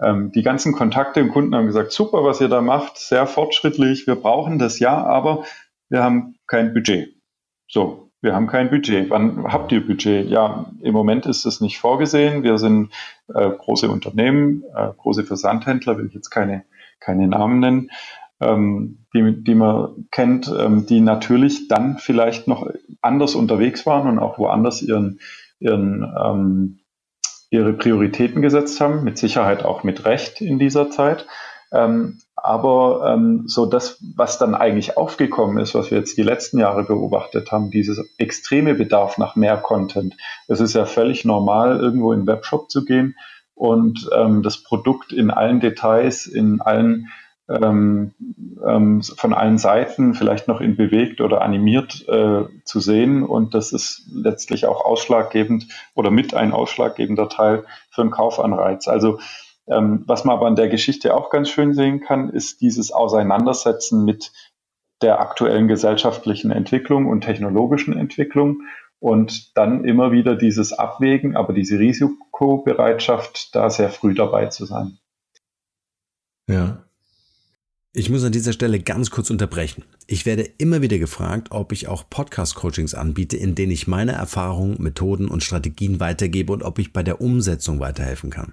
Ähm, die ganzen Kontakte im Kunden haben gesagt, super, was ihr da macht, sehr fortschrittlich, wir brauchen das ja, aber wir haben kein Budget. So, wir haben kein Budget. Wann habt ihr Budget? Ja, im Moment ist es nicht vorgesehen. Wir sind äh, große Unternehmen, äh, große Versandhändler, will ich jetzt keine, keine Namen nennen, ähm, die, die man kennt, ähm, die natürlich dann vielleicht noch anders unterwegs waren und auch woanders ihren, ihren ähm, ihre Prioritäten gesetzt haben, mit Sicherheit auch mit Recht in dieser Zeit. Ähm, aber ähm, so das, was dann eigentlich aufgekommen ist, was wir jetzt die letzten Jahre beobachtet haben, dieses extreme Bedarf nach mehr Content. Es ist ja völlig normal, irgendwo in den Webshop zu gehen und ähm, das Produkt in allen Details, in allen ähm, ähm, von allen Seiten vielleicht noch in bewegt oder animiert äh, zu sehen. Und das ist letztlich auch ausschlaggebend oder mit ein ausschlaggebender Teil für einen Kaufanreiz. Also ähm, was man aber an der Geschichte auch ganz schön sehen kann, ist dieses Auseinandersetzen mit der aktuellen gesellschaftlichen Entwicklung und technologischen Entwicklung und dann immer wieder dieses Abwägen, aber diese Risikobereitschaft, da sehr früh dabei zu sein. Ja, ich muss an dieser Stelle ganz kurz unterbrechen. Ich werde immer wieder gefragt, ob ich auch Podcast-Coachings anbiete, in denen ich meine Erfahrungen, Methoden und Strategien weitergebe und ob ich bei der Umsetzung weiterhelfen kann.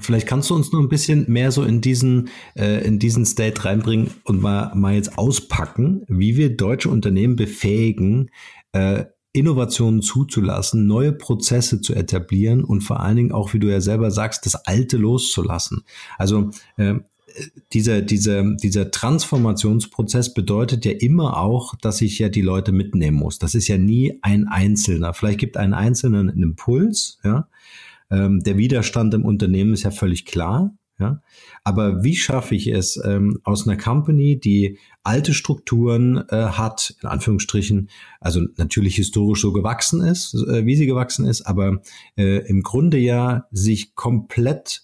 Vielleicht kannst du uns noch ein bisschen mehr so in diesen, äh, in diesen State reinbringen und mal, mal jetzt auspacken, wie wir deutsche Unternehmen befähigen, äh, Innovationen zuzulassen, neue Prozesse zu etablieren und vor allen Dingen auch, wie du ja selber sagst, das Alte loszulassen. Also äh, dieser, dieser, dieser Transformationsprozess bedeutet ja immer auch, dass ich ja die Leute mitnehmen muss. Das ist ja nie ein Einzelner. Vielleicht gibt ein Einzelner einen Impuls, ja, ähm, der Widerstand im Unternehmen ist ja völlig klar. Ja? Aber wie schaffe ich es ähm, aus einer Company, die alte Strukturen äh, hat, in Anführungsstrichen, also natürlich historisch so gewachsen ist, äh, wie sie gewachsen ist, aber äh, im Grunde ja sich komplett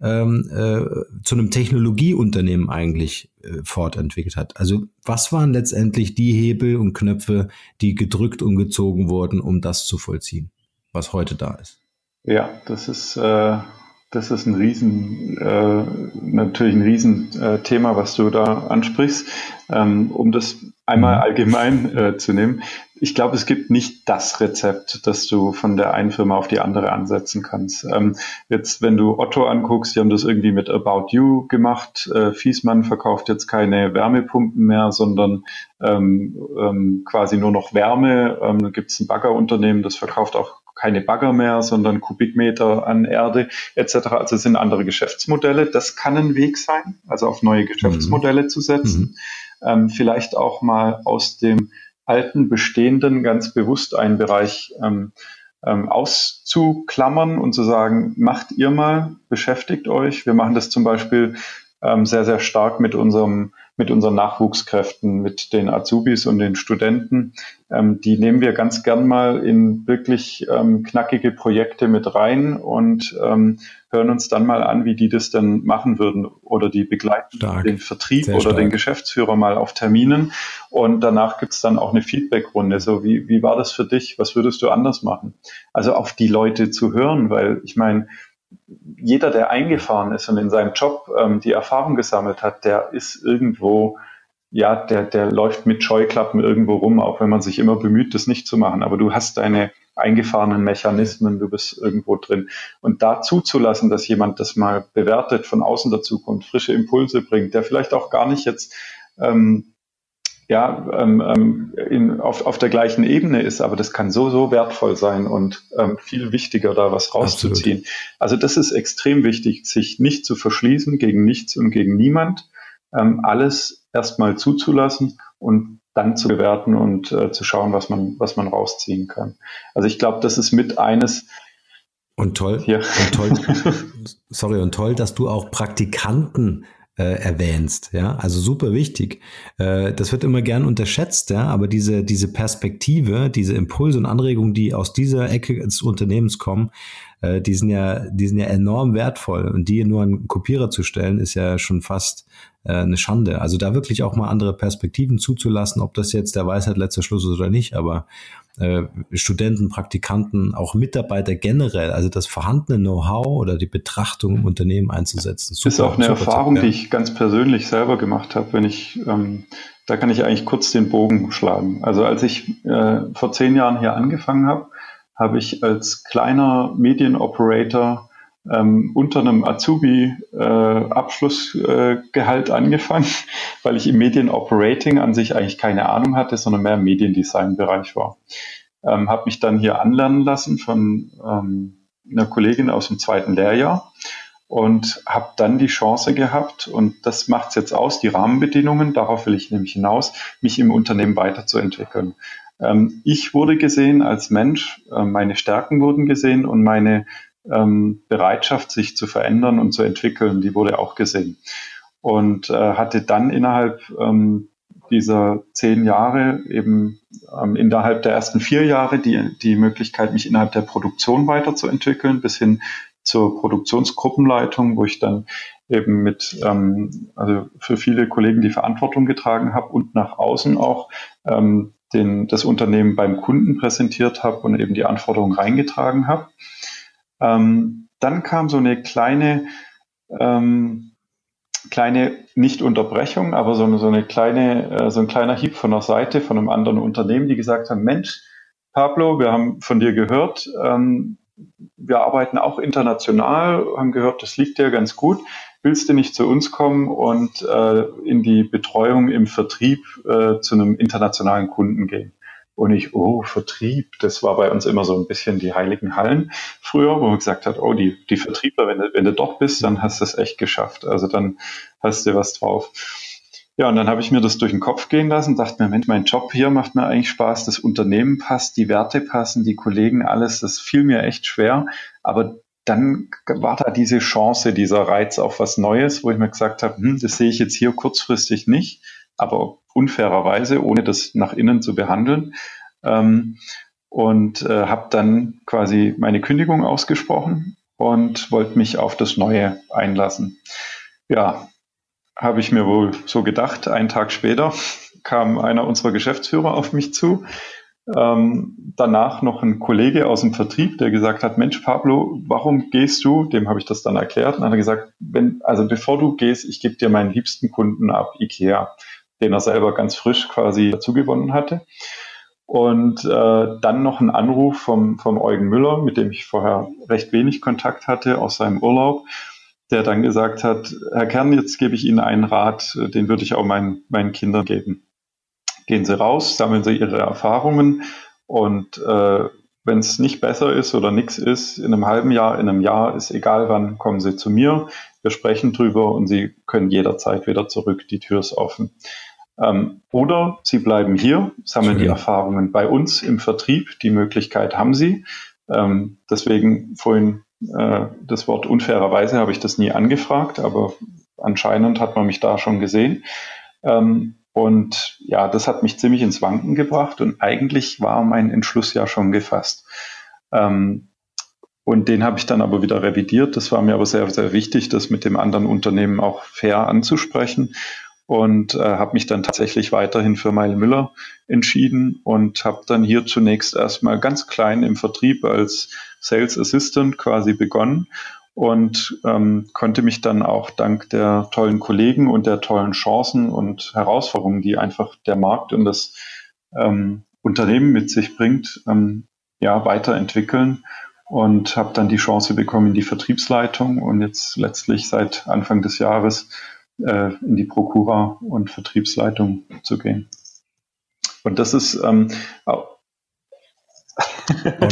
ähm, äh, zu einem Technologieunternehmen eigentlich äh, fortentwickelt hat. Also was waren letztendlich die Hebel und Knöpfe, die gedrückt und gezogen wurden, um das zu vollziehen, was heute da ist? Ja, das ist, äh, das ist ein Riesen, äh, natürlich ein Riesenthema, was du da ansprichst. Ähm, um das einmal mhm. allgemein äh, zu nehmen. Ich glaube, es gibt nicht das Rezept, das du von der einen Firma auf die andere ansetzen kannst. Ähm, jetzt, wenn du Otto anguckst, die haben das irgendwie mit About You gemacht. Äh, Fiesmann verkauft jetzt keine Wärmepumpen mehr, sondern ähm, ähm, quasi nur noch Wärme. Ähm, da gibt es ein Baggerunternehmen, das verkauft auch keine Bagger mehr, sondern Kubikmeter an Erde etc. Also es sind andere Geschäftsmodelle. Das kann ein Weg sein, also auf neue Geschäftsmodelle mhm. zu setzen. Mhm. Ähm, vielleicht auch mal aus dem alten Bestehenden ganz bewusst einen Bereich ähm, ähm, auszuklammern und zu sagen, macht ihr mal, beschäftigt euch. Wir machen das zum Beispiel ähm, sehr, sehr stark mit unserem mit unseren Nachwuchskräften, mit den Azubis und den Studenten. Ähm, die nehmen wir ganz gern mal in wirklich ähm, knackige Projekte mit rein und ähm, hören uns dann mal an, wie die das dann machen würden oder die begleiten stark. den Vertrieb Sehr oder stark. den Geschäftsführer mal auf Terminen und danach gibt's dann auch eine Feedbackrunde. So, wie, wie war das für dich? Was würdest du anders machen? Also auf die Leute zu hören, weil ich meine, jeder, der eingefahren ist und in seinem Job ähm, die Erfahrung gesammelt hat, der ist irgendwo, ja, der, der läuft mit Scheuklappen irgendwo rum, auch wenn man sich immer bemüht, das nicht zu machen. Aber du hast deine eingefahrenen Mechanismen, du bist irgendwo drin. Und da zuzulassen, dass jemand das mal bewertet, von außen dazukommt, frische Impulse bringt, der vielleicht auch gar nicht jetzt ähm, ja, ähm, ähm, in, auf, auf der gleichen Ebene ist, aber das kann so, so wertvoll sein und ähm, viel wichtiger, da was rauszuziehen. Absolut. Also das ist extrem wichtig, sich nicht zu verschließen gegen nichts und gegen niemand, ähm, alles erstmal zuzulassen und dann zu bewerten und äh, zu schauen, was man, was man rausziehen kann. Also ich glaube, das ist mit eines und toll, ja. und toll, sorry, und toll, dass du auch Praktikanten äh, erwähnst, ja, also super wichtig. Äh, das wird immer gern unterschätzt, ja, aber diese, diese Perspektive, diese Impulse und Anregungen, die aus dieser Ecke des Unternehmens kommen, äh, die sind ja, die sind ja enorm wertvoll und die nur an Kopierer zu stellen, ist ja schon fast eine Schande. Also da wirklich auch mal andere Perspektiven zuzulassen, ob das jetzt der Weisheit letzter Schluss ist oder nicht, aber äh, Studenten, Praktikanten, auch Mitarbeiter generell, also das vorhandene Know-how oder die Betrachtung im Unternehmen einzusetzen. Super, ist auch eine Erfahrung, Tipp, ja. die ich ganz persönlich selber gemacht habe, wenn ich, ähm, da kann ich eigentlich kurz den Bogen schlagen. Also als ich äh, vor zehn Jahren hier angefangen habe, habe ich als kleiner Medienoperator ähm, unter einem Azubi-Abschlussgehalt äh, angefangen, weil ich im Medienoperating an sich eigentlich keine Ahnung hatte, sondern mehr im Mediendesign-Bereich war. Ähm, habe mich dann hier anlernen lassen von ähm, einer Kollegin aus dem zweiten Lehrjahr und habe dann die Chance gehabt, und das macht es jetzt aus, die Rahmenbedingungen, darauf will ich nämlich hinaus, mich im Unternehmen weiterzuentwickeln. Ähm, ich wurde gesehen als Mensch, äh, meine Stärken wurden gesehen und meine ähm, Bereitschaft, sich zu verändern und zu entwickeln, die wurde auch gesehen. Und äh, hatte dann innerhalb ähm, dieser zehn Jahre eben ähm, innerhalb der ersten vier Jahre die, die Möglichkeit, mich innerhalb der Produktion weiterzuentwickeln, bis hin zur Produktionsgruppenleitung, wo ich dann eben mit, ähm, also für viele Kollegen die Verantwortung getragen habe und nach außen auch ähm, den, das Unternehmen beim Kunden präsentiert habe und eben die Anforderungen reingetragen habe. Ähm, dann kam so eine kleine, ähm, kleine, nicht Unterbrechung, aber so eine, so eine kleine, äh, so ein kleiner Hieb von der Seite von einem anderen Unternehmen, die gesagt haben, Mensch, Pablo, wir haben von dir gehört, ähm, wir arbeiten auch international, haben gehört, das liegt dir ganz gut. Willst du nicht zu uns kommen und äh, in die Betreuung im Vertrieb äh, zu einem internationalen Kunden gehen? Und ich, oh, Vertrieb, das war bei uns immer so ein bisschen die heiligen Hallen früher, wo man gesagt hat, oh, die, die Vertriebler, wenn du, wenn du dort bist, dann hast du es echt geschafft. Also dann hast du was drauf. Ja, und dann habe ich mir das durch den Kopf gehen lassen, dachte mir, Mensch, mein Job hier macht mir eigentlich Spaß, das Unternehmen passt, die Werte passen, die Kollegen, alles, das fiel mir echt schwer. Aber dann war da diese Chance, dieser Reiz auf was Neues, wo ich mir gesagt habe, hm, das sehe ich jetzt hier kurzfristig nicht aber unfairerweise, ohne das nach innen zu behandeln. Ähm, und äh, habe dann quasi meine Kündigung ausgesprochen und wollte mich auf das Neue einlassen. Ja, habe ich mir wohl so gedacht. Einen Tag später kam einer unserer Geschäftsführer auf mich zu. Ähm, danach noch ein Kollege aus dem Vertrieb, der gesagt hat, Mensch, Pablo, warum gehst du? Dem habe ich das dann erklärt und dann hat er gesagt, wenn, also bevor du gehst, ich gebe dir meinen liebsten Kunden ab, Ikea den er selber ganz frisch quasi dazugewonnen hatte. Und äh, dann noch ein Anruf vom, vom Eugen Müller, mit dem ich vorher recht wenig Kontakt hatte aus seinem Urlaub, der dann gesagt hat, Herr Kern, jetzt gebe ich Ihnen einen Rat, den würde ich auch meinen, meinen Kindern geben. Gehen Sie raus, sammeln Sie Ihre Erfahrungen und äh, wenn es nicht besser ist oder nichts ist, in einem halben Jahr, in einem Jahr, ist egal wann, kommen Sie zu mir. Wir sprechen drüber und Sie können jederzeit wieder zurück. Die Tür ist offen. Ähm, oder Sie bleiben hier, sammeln die Erfahrungen bei uns im Vertrieb. Die Möglichkeit haben Sie. Ähm, deswegen vorhin äh, das Wort unfairerweise habe ich das nie angefragt, aber anscheinend hat man mich da schon gesehen. Ähm, und ja, das hat mich ziemlich ins Wanken gebracht und eigentlich war mein Entschluss ja schon gefasst. Ähm, und den habe ich dann aber wieder revidiert. Das war mir aber sehr, sehr wichtig, das mit dem anderen Unternehmen auch fair anzusprechen. Und äh, habe mich dann tatsächlich weiterhin für Meil Müller entschieden und habe dann hier zunächst erstmal ganz klein im Vertrieb als Sales Assistant quasi begonnen und ähm, konnte mich dann auch dank der tollen Kollegen und der tollen Chancen und Herausforderungen, die einfach der Markt und das ähm, Unternehmen mit sich bringt, ähm, ja, weiterentwickeln und habe dann die Chance bekommen in die Vertriebsleitung und jetzt letztlich seit Anfang des Jahres äh, in die Prokura und Vertriebsleitung zu gehen. Und das ist ähm, auch,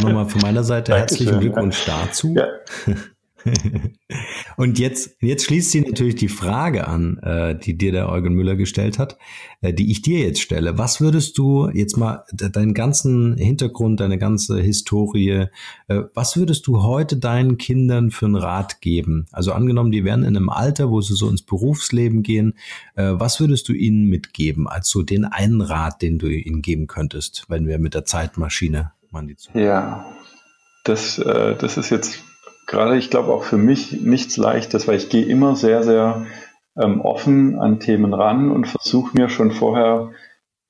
nochmal von meiner Seite herzlichen Glückwunsch dazu. Ja. Und jetzt, jetzt schließt sie natürlich die Frage an, äh, die dir der Eugen Müller gestellt hat, äh, die ich dir jetzt stelle. Was würdest du jetzt mal deinen ganzen Hintergrund, deine ganze Historie, äh, was würdest du heute deinen Kindern für einen Rat geben? Also angenommen, die wären in einem Alter, wo sie so ins Berufsleben gehen, äh, was würdest du ihnen mitgeben als so den einen Rat, den du ihnen geben könntest, wenn wir mit der Zeitmaschine mal die Zukunft? Ja, das, äh, das ist jetzt gerade, ich glaube, auch für mich nichts Leichtes, weil ich gehe immer sehr, sehr ähm, offen an Themen ran und versuche mir schon vorher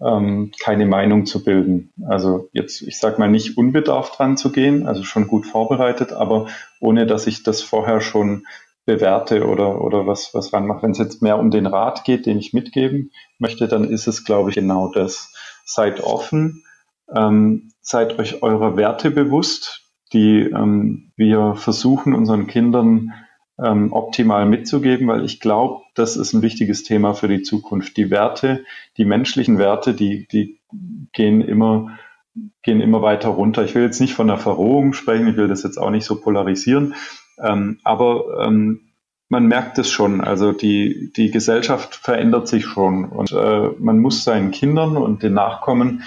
ähm, keine Meinung zu bilden. Also jetzt, ich sage mal, nicht unbedarft ranzugehen, also schon gut vorbereitet, aber ohne dass ich das vorher schon bewerte oder, oder was, was ranmache. Wenn es jetzt mehr um den Rat geht, den ich mitgeben möchte, dann ist es, glaube ich, genau das. Seid offen, ähm, seid euch eurer Werte bewusst, die ähm, wir versuchen unseren Kindern ähm, optimal mitzugeben, weil ich glaube, das ist ein wichtiges Thema für die Zukunft. Die Werte, die menschlichen Werte, die, die gehen immer gehen immer weiter runter. Ich will jetzt nicht von der Verrohung sprechen, ich will das jetzt auch nicht so polarisieren, ähm, aber ähm, man merkt es schon. Also die, die Gesellschaft verändert sich schon und äh, man muss seinen Kindern und den Nachkommen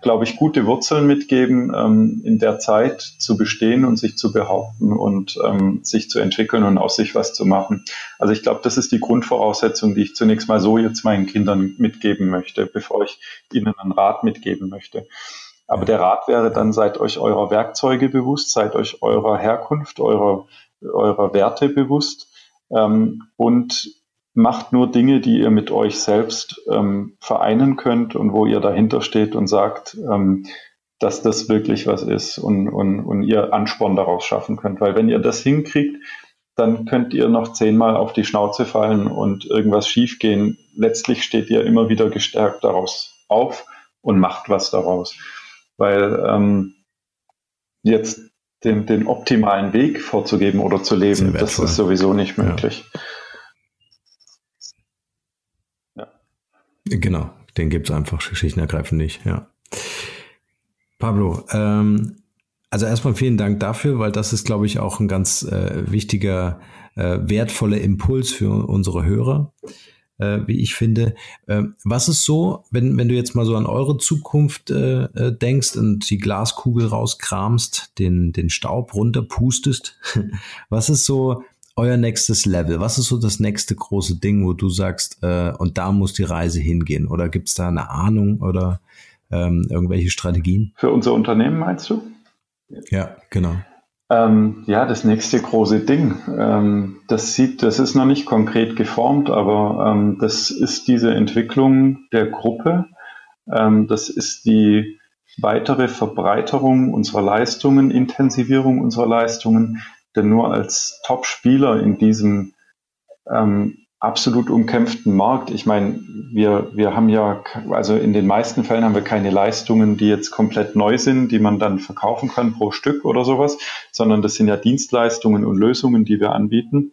glaube ich, gute Wurzeln mitgeben, ähm, in der Zeit zu bestehen und sich zu behaupten und ähm, sich zu entwickeln und aus sich was zu machen. Also ich glaube, das ist die Grundvoraussetzung, die ich zunächst mal so jetzt meinen Kindern mitgeben möchte, bevor ich ihnen einen Rat mitgeben möchte. Aber der Rat wäre dann, seid euch eurer Werkzeuge bewusst, seid euch eurer Herkunft, eurer, eurer Werte bewusst ähm, und macht nur Dinge, die ihr mit euch selbst ähm, vereinen könnt und wo ihr dahinter steht und sagt, ähm, dass das wirklich was ist und, und, und ihr Ansporn daraus schaffen könnt. Weil wenn ihr das hinkriegt, dann könnt ihr noch zehnmal auf die Schnauze fallen und irgendwas schiefgehen. Letztlich steht ihr immer wieder gestärkt daraus auf und macht was daraus. Weil ähm, jetzt den, den optimalen Weg vorzugeben oder zu leben, das ist sowieso nicht möglich. Ja. Genau, den gibt es einfach schichtenergreifend nicht, ja. Pablo, ähm, also erstmal vielen Dank dafür, weil das ist, glaube ich, auch ein ganz äh, wichtiger, äh, wertvoller Impuls für unsere Hörer, äh, wie ich finde. Ähm, was ist so, wenn, wenn du jetzt mal so an eure Zukunft äh, äh, denkst und die Glaskugel rauskramst, den, den Staub runterpustest, was ist so euer nächstes Level? Was ist so das nächste große Ding, wo du sagst, äh, und da muss die Reise hingehen? Oder gibt es da eine Ahnung oder ähm, irgendwelche Strategien? Für unser Unternehmen meinst du? Ja, genau. Ähm, ja, das nächste große Ding. Ähm, das sieht, das ist noch nicht konkret geformt, aber ähm, das ist diese Entwicklung der Gruppe. Ähm, das ist die weitere Verbreiterung unserer Leistungen, Intensivierung unserer Leistungen, denn nur als Top-Spieler in diesem ähm, absolut umkämpften Markt, ich meine, wir, wir haben ja, also in den meisten Fällen haben wir keine Leistungen, die jetzt komplett neu sind, die man dann verkaufen kann pro Stück oder sowas, sondern das sind ja Dienstleistungen und Lösungen, die wir anbieten,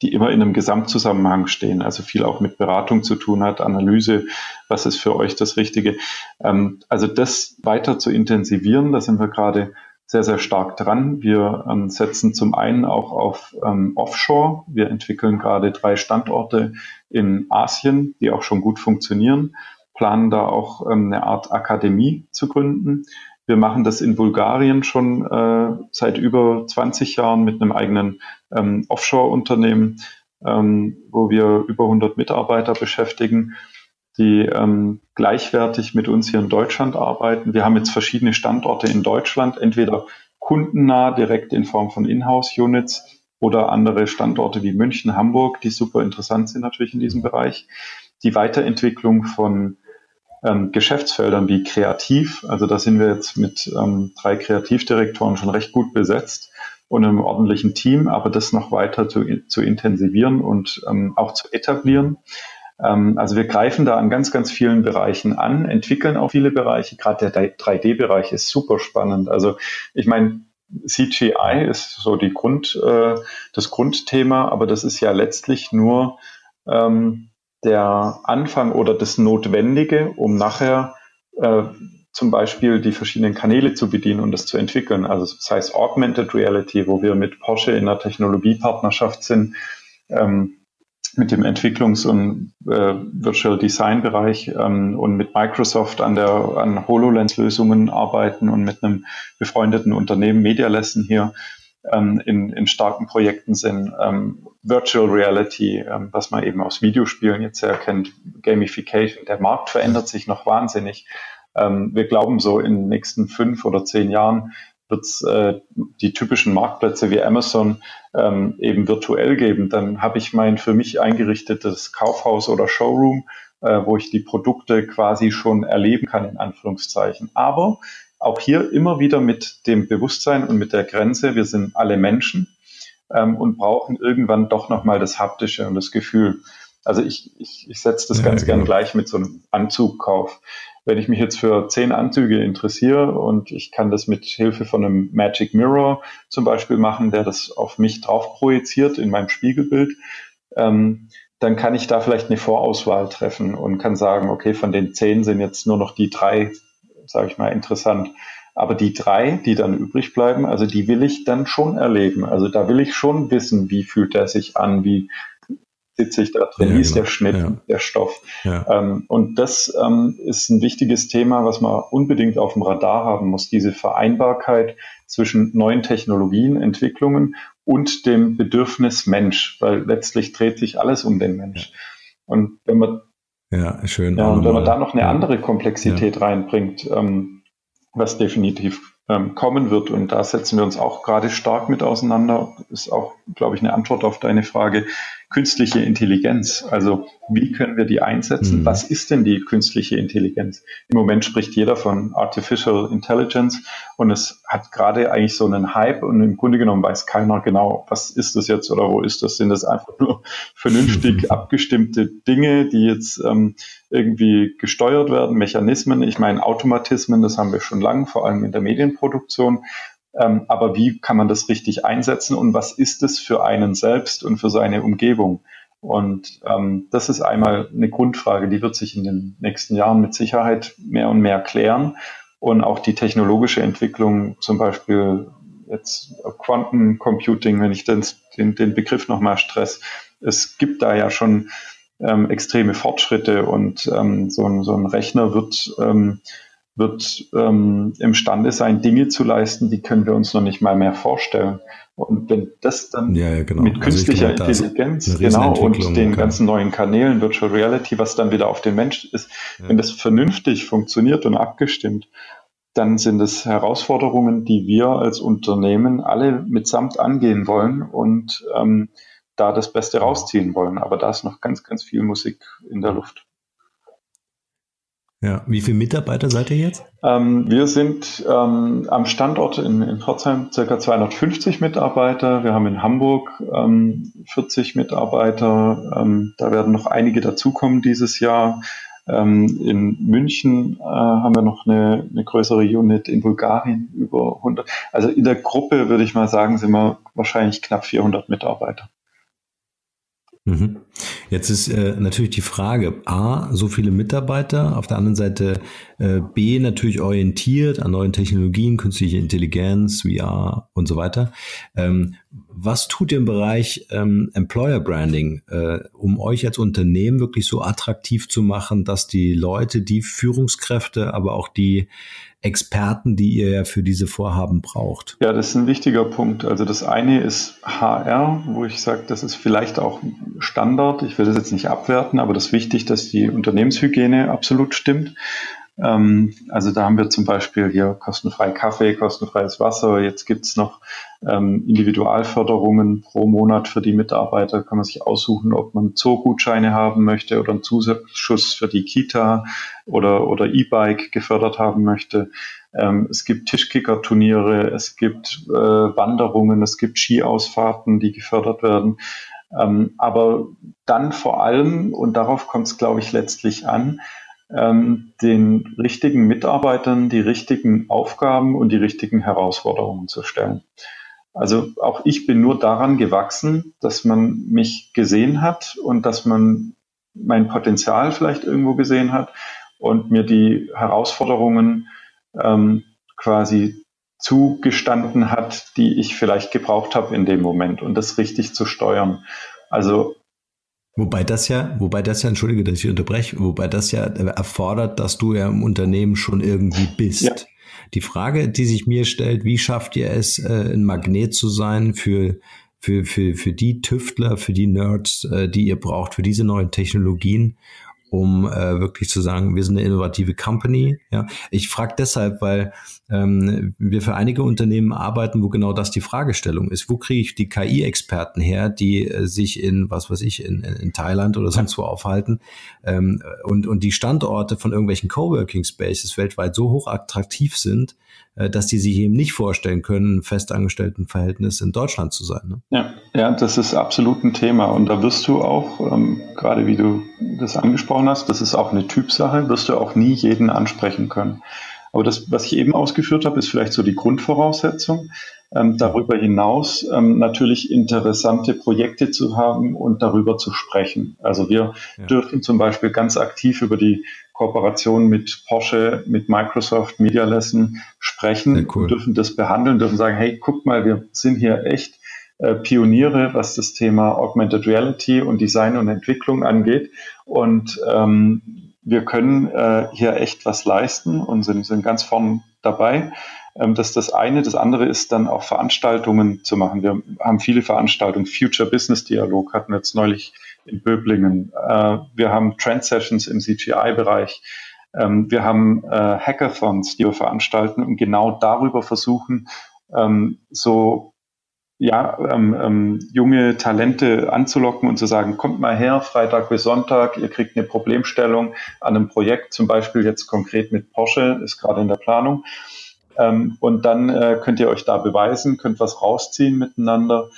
die immer in einem Gesamtzusammenhang stehen, also viel auch mit Beratung zu tun hat, Analyse, was ist für euch das Richtige. Ähm, also das weiter zu intensivieren, da sind wir gerade sehr, sehr stark dran. Wir ähm, setzen zum einen auch auf ähm, Offshore. Wir entwickeln gerade drei Standorte in Asien, die auch schon gut funktionieren, planen da auch ähm, eine Art Akademie zu gründen. Wir machen das in Bulgarien schon äh, seit über 20 Jahren mit einem eigenen ähm, Offshore-Unternehmen, ähm, wo wir über 100 Mitarbeiter beschäftigen die ähm, gleichwertig mit uns hier in Deutschland arbeiten. Wir haben jetzt verschiedene Standorte in Deutschland, entweder kundennah direkt in Form von Inhouse-Units oder andere Standorte wie München, Hamburg, die super interessant sind natürlich in diesem Bereich. Die Weiterentwicklung von ähm, Geschäftsfeldern wie Kreativ, also da sind wir jetzt mit ähm, drei Kreativdirektoren schon recht gut besetzt und einem ordentlichen Team, aber das noch weiter zu, zu intensivieren und ähm, auch zu etablieren. Ähm, also wir greifen da an ganz, ganz vielen Bereichen an, entwickeln auch viele Bereiche. Gerade der 3D-Bereich ist super spannend. Also ich meine, CGI ist so die Grund, äh, das Grundthema, aber das ist ja letztlich nur ähm, der Anfang oder das Notwendige, um nachher äh, zum Beispiel die verschiedenen Kanäle zu bedienen und das zu entwickeln. Also sei es Augmented Reality, wo wir mit Porsche in einer Technologiepartnerschaft sind, ähm, mit dem Entwicklungs- und äh, Virtual Design Bereich ähm, und mit Microsoft an der an HoloLens-Lösungen arbeiten und mit einem befreundeten Unternehmen Media Lesson hier ähm, in, in starken Projekten sind. Ähm, Virtual Reality, ähm, was man eben aus Videospielen jetzt erkennt, Gamification. Der Markt verändert sich noch wahnsinnig. Ähm, wir glauben so in den nächsten fünf oder zehn Jahren wird es äh, die typischen Marktplätze wie Amazon ähm, eben virtuell geben. Dann habe ich mein für mich eingerichtetes Kaufhaus oder Showroom, äh, wo ich die Produkte quasi schon erleben kann, in Anführungszeichen. Aber auch hier immer wieder mit dem Bewusstsein und mit der Grenze, wir sind alle Menschen ähm, und brauchen irgendwann doch nochmal das Haptische und das Gefühl. Also ich, ich, ich setze das ja, ganz genau. gern gleich mit so einem Anzugkauf. Wenn ich mich jetzt für zehn Anzüge interessiere und ich kann das mit Hilfe von einem Magic Mirror zum Beispiel machen, der das auf mich drauf projiziert in meinem Spiegelbild, ähm, dann kann ich da vielleicht eine Vorauswahl treffen und kann sagen, okay, von den zehn sind jetzt nur noch die drei sage ich mal, interessant. Aber die drei, die dann übrig bleiben, also die will ich dann schon erleben. Also da will ich schon wissen, wie fühlt er sich an, wie sitze ich da drin, ja, wie ist genau. der Schnitt, ja. der Stoff. Ja. Ähm, und das ähm, ist ein wichtiges Thema, was man unbedingt auf dem Radar haben muss, diese Vereinbarkeit zwischen neuen Technologien, Entwicklungen und dem Bedürfnis Mensch, weil letztlich dreht sich alles um den Mensch. Und wenn man ja, schön. Ja, und wenn man da noch eine andere Komplexität reinbringt, ähm, was definitiv ähm, kommen wird, und da setzen wir uns auch gerade stark mit auseinander, ist auch, glaube ich, eine Antwort auf deine Frage, künstliche Intelligenz. Also wie können wir die einsetzen? Mhm. Was ist denn die künstliche Intelligenz? Im Moment spricht jeder von Artificial Intelligence und es hat gerade eigentlich so einen Hype und im Grunde genommen weiß keiner genau, was ist das jetzt oder wo ist das? Sind das einfach nur vernünftig abgestimmte Dinge, die jetzt ähm, irgendwie gesteuert werden, Mechanismen? Ich meine, Automatismen, das haben wir schon lange, vor allem in der Medienproduktion. Ähm, aber wie kann man das richtig einsetzen und was ist es für einen selbst und für seine Umgebung? Und ähm, das ist einmal eine Grundfrage, die wird sich in den nächsten Jahren mit Sicherheit mehr und mehr klären. Und auch die technologische Entwicklung, zum Beispiel jetzt Quantencomputing, wenn ich den, den, den Begriff nochmal stress, es gibt da ja schon ähm, extreme Fortschritte und ähm, so, ein, so ein Rechner wird ähm, wird ähm, imstande sein, Dinge zu leisten, die können wir uns noch nicht mal mehr vorstellen. Und wenn das dann ja, ja, genau. mit also künstlicher also glaube, Intelligenz genau, und den kann. ganzen neuen Kanälen, Virtual Reality, was dann wieder auf den Mensch ist, ja. wenn das vernünftig funktioniert und abgestimmt, dann sind es Herausforderungen, die wir als Unternehmen alle mitsamt angehen wollen und ähm, da das Beste rausziehen wollen. Aber da ist noch ganz, ganz viel Musik in der Luft. Ja, wie viele Mitarbeiter seid ihr jetzt? Ähm, wir sind ähm, am Standort in, in Pforzheim ca. 250 Mitarbeiter. Wir haben in Hamburg ähm, 40 Mitarbeiter. Ähm, da werden noch einige dazukommen dieses Jahr. Ähm, in München äh, haben wir noch eine, eine größere Unit, in Bulgarien über 100. Also in der Gruppe würde ich mal sagen, sind wir wahrscheinlich knapp 400 Mitarbeiter. Mhm. Jetzt ist äh, natürlich die Frage, A, so viele Mitarbeiter, auf der anderen Seite äh, B, natürlich orientiert an neuen Technologien, künstliche Intelligenz, VR und so weiter. Ähm, was tut ihr im Bereich ähm, Employer Branding, äh, um euch als Unternehmen wirklich so attraktiv zu machen, dass die Leute, die Führungskräfte, aber auch die Experten, die ihr ja für diese Vorhaben braucht? Ja, das ist ein wichtiger Punkt. Also das eine ist HR, wo ich sage, das ist vielleicht auch Standard. Ich will das jetzt nicht abwerten, aber das ist wichtig, dass die Unternehmenshygiene absolut stimmt. Ähm, also da haben wir zum Beispiel hier kostenfrei Kaffee, kostenfreies Wasser. Jetzt gibt's noch ähm, Individualförderungen pro Monat für die Mitarbeiter. Kann man sich aussuchen, ob man Zoogutscheine haben möchte oder einen Zuschuss für die Kita oder, oder E-Bike gefördert haben möchte. Ähm, es gibt Tischkicker-Turniere, es gibt äh, Wanderungen, es gibt Skiausfahrten, die gefördert werden. Ähm, aber dann vor allem, und darauf kommt es, glaube ich, letztlich an, ähm, den richtigen Mitarbeitern die richtigen Aufgaben und die richtigen Herausforderungen zu stellen. Also auch ich bin nur daran gewachsen, dass man mich gesehen hat und dass man mein Potenzial vielleicht irgendwo gesehen hat und mir die Herausforderungen ähm, quasi zugestanden hat, die ich vielleicht gebraucht habe in dem Moment und das richtig zu steuern. Also Wobei das ja, wobei das ja, entschuldige, dass ich unterbreche, wobei das ja erfordert, dass du ja im Unternehmen schon irgendwie bist. Ja. Die Frage, die sich mir stellt, wie schafft ihr es, äh, ein Magnet zu sein für, für, für, für die Tüftler, für die Nerds, äh, die ihr braucht, für diese neuen Technologien um äh, wirklich zu sagen, wir sind eine innovative Company. Ja, ich frage deshalb, weil ähm, wir für einige Unternehmen arbeiten, wo genau das die Fragestellung ist. Wo kriege ich die KI-Experten her, die äh, sich in, was weiß ich, in, in Thailand oder sonst wo aufhalten ähm, und, und die Standorte von irgendwelchen Coworking Spaces weltweit so hoch attraktiv sind, dass die sich eben nicht vorstellen können, festangestellten Verhältnis in Deutschland zu sein. Ne? Ja, ja, das ist absolut ein Thema. Und da wirst du auch, ähm, gerade wie du das angesprochen hast, das ist auch eine Typsache, wirst du auch nie jeden ansprechen können. Aber das, was ich eben ausgeführt habe, ist vielleicht so die Grundvoraussetzung. Ähm, darüber hinaus ähm, natürlich interessante Projekte zu haben und darüber zu sprechen. Also wir ja. dürfen zum Beispiel ganz aktiv über die Kooperation mit Porsche, mit Microsoft, Media Lesson sprechen, cool. dürfen das behandeln, dürfen sagen, hey, guck mal, wir sind hier echt äh, Pioniere, was das Thema Augmented Reality und Design und Entwicklung angeht. Und ähm, wir können äh, hier echt was leisten und sind, sind ganz vorn dabei. Ähm, das ist das eine. Das andere ist dann auch Veranstaltungen zu machen. Wir haben viele Veranstaltungen. Future Business Dialog hatten wir jetzt neulich in Böblingen. Äh, wir haben Trend Sessions im CGI-Bereich. Ähm, wir haben äh, Hackathons, die wir veranstalten und genau darüber versuchen, ähm, so ja, ähm, ähm, junge Talente anzulocken und zu sagen, kommt mal her, Freitag bis Sonntag, ihr kriegt eine Problemstellung an einem Projekt, zum Beispiel jetzt konkret mit Porsche, ist gerade in der Planung. Ähm, und dann äh, könnt ihr euch da beweisen, könnt was rausziehen miteinander.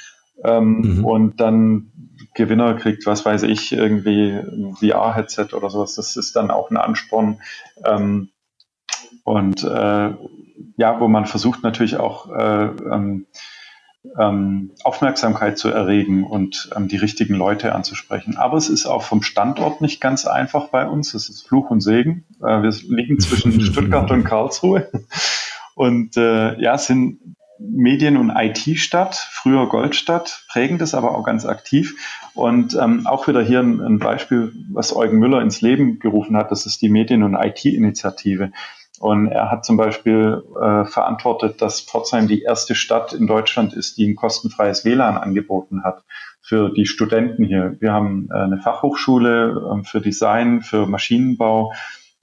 Ähm, mhm. Und dann Gewinner kriegt, was weiß ich, irgendwie ein VR-Headset oder sowas. Das ist dann auch ein Ansporn. Ähm, und äh, ja, wo man versucht natürlich auch äh, ähm, ähm, Aufmerksamkeit zu erregen und ähm, die richtigen Leute anzusprechen. Aber es ist auch vom Standort nicht ganz einfach bei uns. Es ist Fluch und Segen. Äh, wir liegen zwischen Stuttgart und Karlsruhe und äh, ja, sind Medien- und IT-Stadt, früher Goldstadt, prägen das aber auch ganz aktiv. Und ähm, auch wieder hier ein, ein Beispiel, was Eugen Müller ins Leben gerufen hat, das ist die Medien- und IT-Initiative. Und er hat zum Beispiel äh, verantwortet, dass Pforzheim die erste Stadt in Deutschland ist, die ein kostenfreies WLAN angeboten hat für die Studenten hier. Wir haben äh, eine Fachhochschule äh, für Design, für Maschinenbau,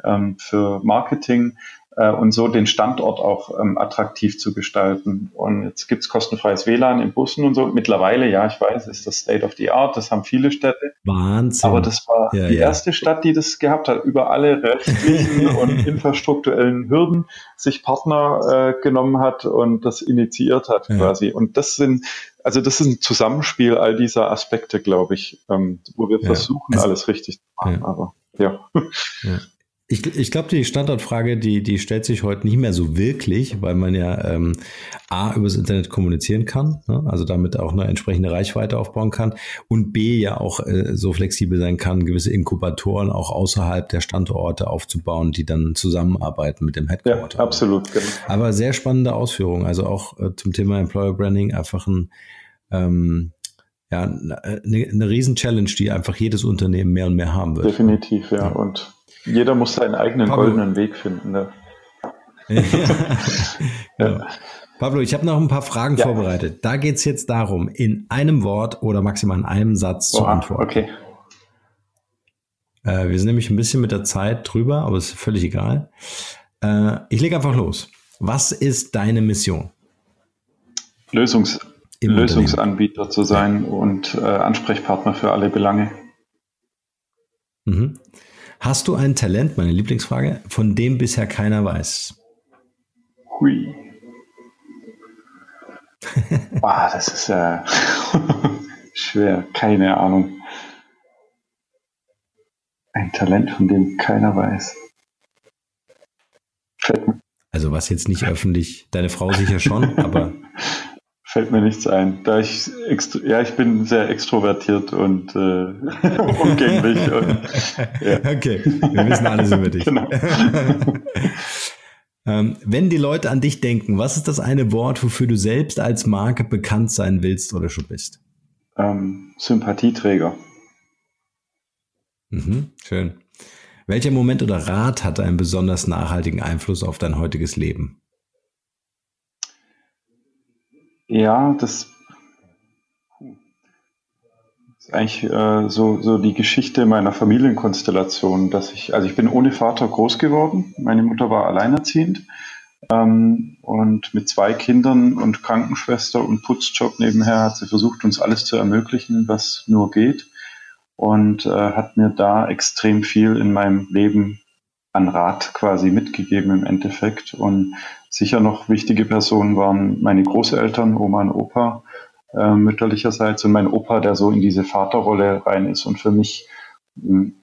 ähm, für Marketing und so den Standort auch ähm, attraktiv zu gestalten. Und jetzt gibt's kostenfreies WLAN in Bussen und so. Mittlerweile, ja, ich weiß, ist das State of the Art, das haben viele Städte. Wahnsinn. Aber das war ja, die ja. erste Stadt, die das gehabt hat, über alle rechtlichen und infrastrukturellen Hürden sich Partner äh, genommen hat und das initiiert hat ja. quasi. Und das sind also das ist ein Zusammenspiel all dieser Aspekte, glaube ich, ähm, wo wir versuchen, also, alles richtig zu machen. Aber ja. ja. Ich, ich glaube, die Standardfrage, die, die stellt sich heute nicht mehr so wirklich, weil man ja ähm, A, übers Internet kommunizieren kann, ne? also damit auch eine entsprechende Reichweite aufbauen kann und B, ja auch äh, so flexibel sein kann, gewisse Inkubatoren auch außerhalb der Standorte aufzubauen, die dann zusammenarbeiten mit dem Headquarter. Ja, absolut. Genau. Aber sehr spannende Ausführungen, also auch äh, zum Thema Employer Branding einfach ein ähm, ja, eine, eine Riesen-Challenge, die einfach jedes Unternehmen mehr und mehr haben wird. Definitiv, ja. ja. Und jeder muss seinen eigenen Pablo. goldenen Weg finden. Ne? ja. ja. Pablo, ich habe noch ein paar Fragen ja. vorbereitet. Da geht es jetzt darum, in einem Wort oder maximal in einem Satz Oha, zu antworten. Okay. Äh, wir sind nämlich ein bisschen mit der Zeit drüber, aber ist völlig egal. Äh, ich lege einfach los. Was ist deine Mission? Lösungs Lösungsanbieter zu sein und äh, Ansprechpartner für alle Belange. Mhm. Hast du ein Talent, meine Lieblingsfrage, von dem bisher keiner weiß? Hui. ah, das ist äh, schwer, keine Ahnung. Ein Talent, von dem keiner weiß. Also was jetzt nicht öffentlich, deine Frau sicher schon, aber fällt mir nichts ein. Da ich ja, ich bin sehr extrovertiert und äh, umgänglich. und, ja. Okay, wir wissen alles über dich. Genau. ähm, wenn die Leute an dich denken, was ist das eine Wort, wofür du selbst als Marke bekannt sein willst oder schon bist? Ähm, Sympathieträger. Mhm, schön. Welcher Moment oder Rat hatte einen besonders nachhaltigen Einfluss auf dein heutiges Leben? Ja, das ist eigentlich äh, so, so die Geschichte meiner Familienkonstellation, dass ich, also ich bin ohne Vater groß geworden. Meine Mutter war alleinerziehend ähm, und mit zwei Kindern und Krankenschwester und Putzjob nebenher hat sie versucht, uns alles zu ermöglichen, was nur geht und äh, hat mir da extrem viel in meinem Leben an Rat quasi mitgegeben im Endeffekt. Und sicher noch wichtige Personen waren meine Großeltern, Oma und Opa äh, mütterlicherseits und mein Opa, der so in diese Vaterrolle rein ist und für mich, hm,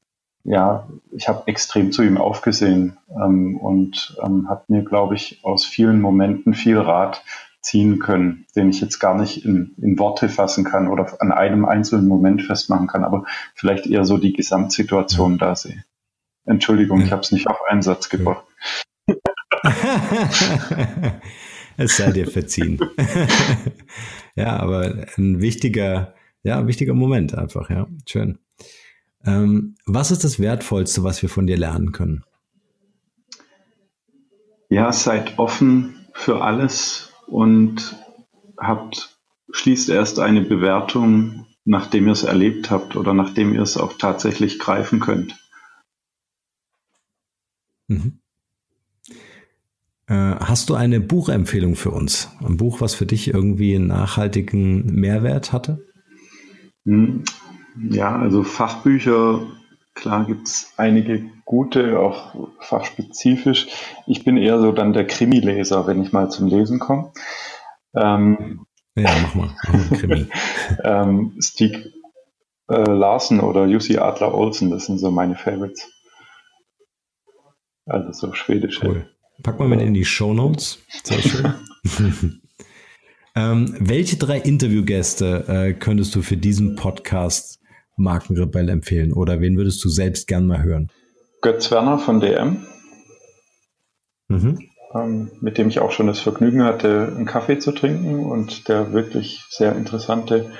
ja, ich habe extrem zu ihm aufgesehen ähm, und ähm, habe mir, glaube ich, aus vielen Momenten viel Rat ziehen können, den ich jetzt gar nicht in, in Worte fassen kann oder an einem einzelnen Moment festmachen kann, aber vielleicht eher so die Gesamtsituation da sehe. Entschuldigung, ich habe es nicht auf einen Satz gebracht. es sei dir verziehen. ja, aber ein wichtiger, ja, wichtiger Moment einfach, ja. Schön. Ähm, was ist das Wertvollste, was wir von dir lernen können? Ja, seid offen für alles, und habt, schließt erst eine Bewertung, nachdem ihr es erlebt habt oder nachdem ihr es auch tatsächlich greifen könnt. Mhm. Äh, hast du eine Buchempfehlung für uns? Ein Buch, was für dich irgendwie einen nachhaltigen Mehrwert hatte? Hm, ja, also Fachbücher, klar gibt es einige gute, auch fachspezifisch. Ich bin eher so dann der Krimi-Leser, wenn ich mal zum Lesen komme. Ähm, ja, mach mal. Krimi. ähm, Stieg äh, Larsen oder Jussi Adler Olsen, das sind so meine Favorites. Also so schwedische. Cool. Pack mal mit in die Show Notes. Sehr schön. ähm, welche drei Interviewgäste äh, könntest du für diesen Podcast Markenrebell empfehlen? Oder wen würdest du selbst gern mal hören? Götz Werner von DM, mhm. ähm, mit dem ich auch schon das Vergnügen hatte, einen Kaffee zu trinken und der wirklich sehr interessante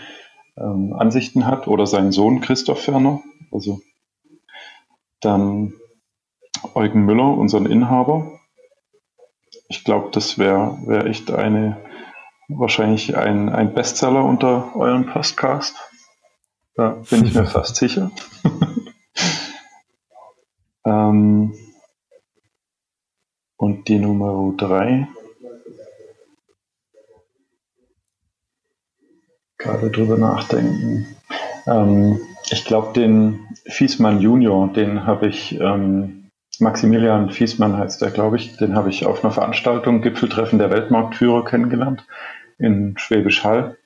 ähm, Ansichten hat. Oder sein Sohn Christoph Werner. Also dann Eugen Müller, unseren Inhaber. Ich glaube, das wäre wär echt eine, wahrscheinlich ein, ein Bestseller unter euren Podcast. Da bin ich mir fast sicher. Ähm, und die Nummer 3. Gerade drüber nachdenken. Ähm, ich glaube, den Fiesmann Junior, den habe ich, ähm, Maximilian Fiesmann heißt der, glaube ich, den habe ich auf einer Veranstaltung, Gipfeltreffen der Weltmarktführer kennengelernt in Schwäbisch Hall.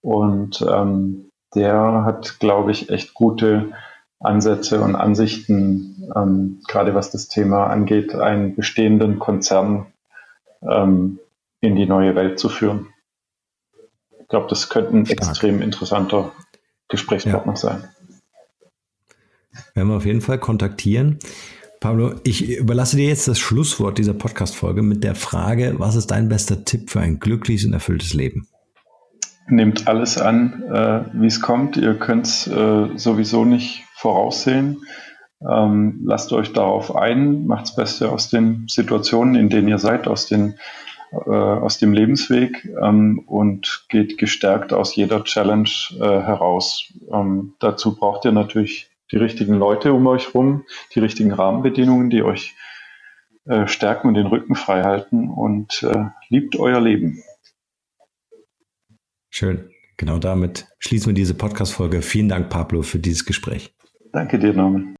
Und ähm, der hat, glaube ich, echt gute Ansätze und Ansichten, ähm, gerade was das Thema angeht, einen bestehenden Konzern ähm, in die neue Welt zu führen. Ich glaube, das könnte ein extrem interessanter Gesprächspartner ja. sein. Werden wir auf jeden Fall kontaktieren. Pablo, ich überlasse dir jetzt das Schlusswort dieser Podcast-Folge mit der Frage, was ist dein bester Tipp für ein glückliches und erfülltes Leben? nehmt alles an, äh, wie es kommt. Ihr könnt es äh, sowieso nicht voraussehen. Ähm, lasst euch darauf ein, macht das Beste aus den Situationen, in denen ihr seid, aus, den, äh, aus dem Lebensweg ähm, und geht gestärkt aus jeder Challenge äh, heraus. Ähm, dazu braucht ihr natürlich die richtigen Leute um euch rum, die richtigen Rahmenbedingungen, die euch äh, stärken und den Rücken frei halten und äh, liebt euer Leben. Schön. Genau damit schließen wir diese Podcast-Folge. Vielen Dank, Pablo, für dieses Gespräch. Danke dir, Norman.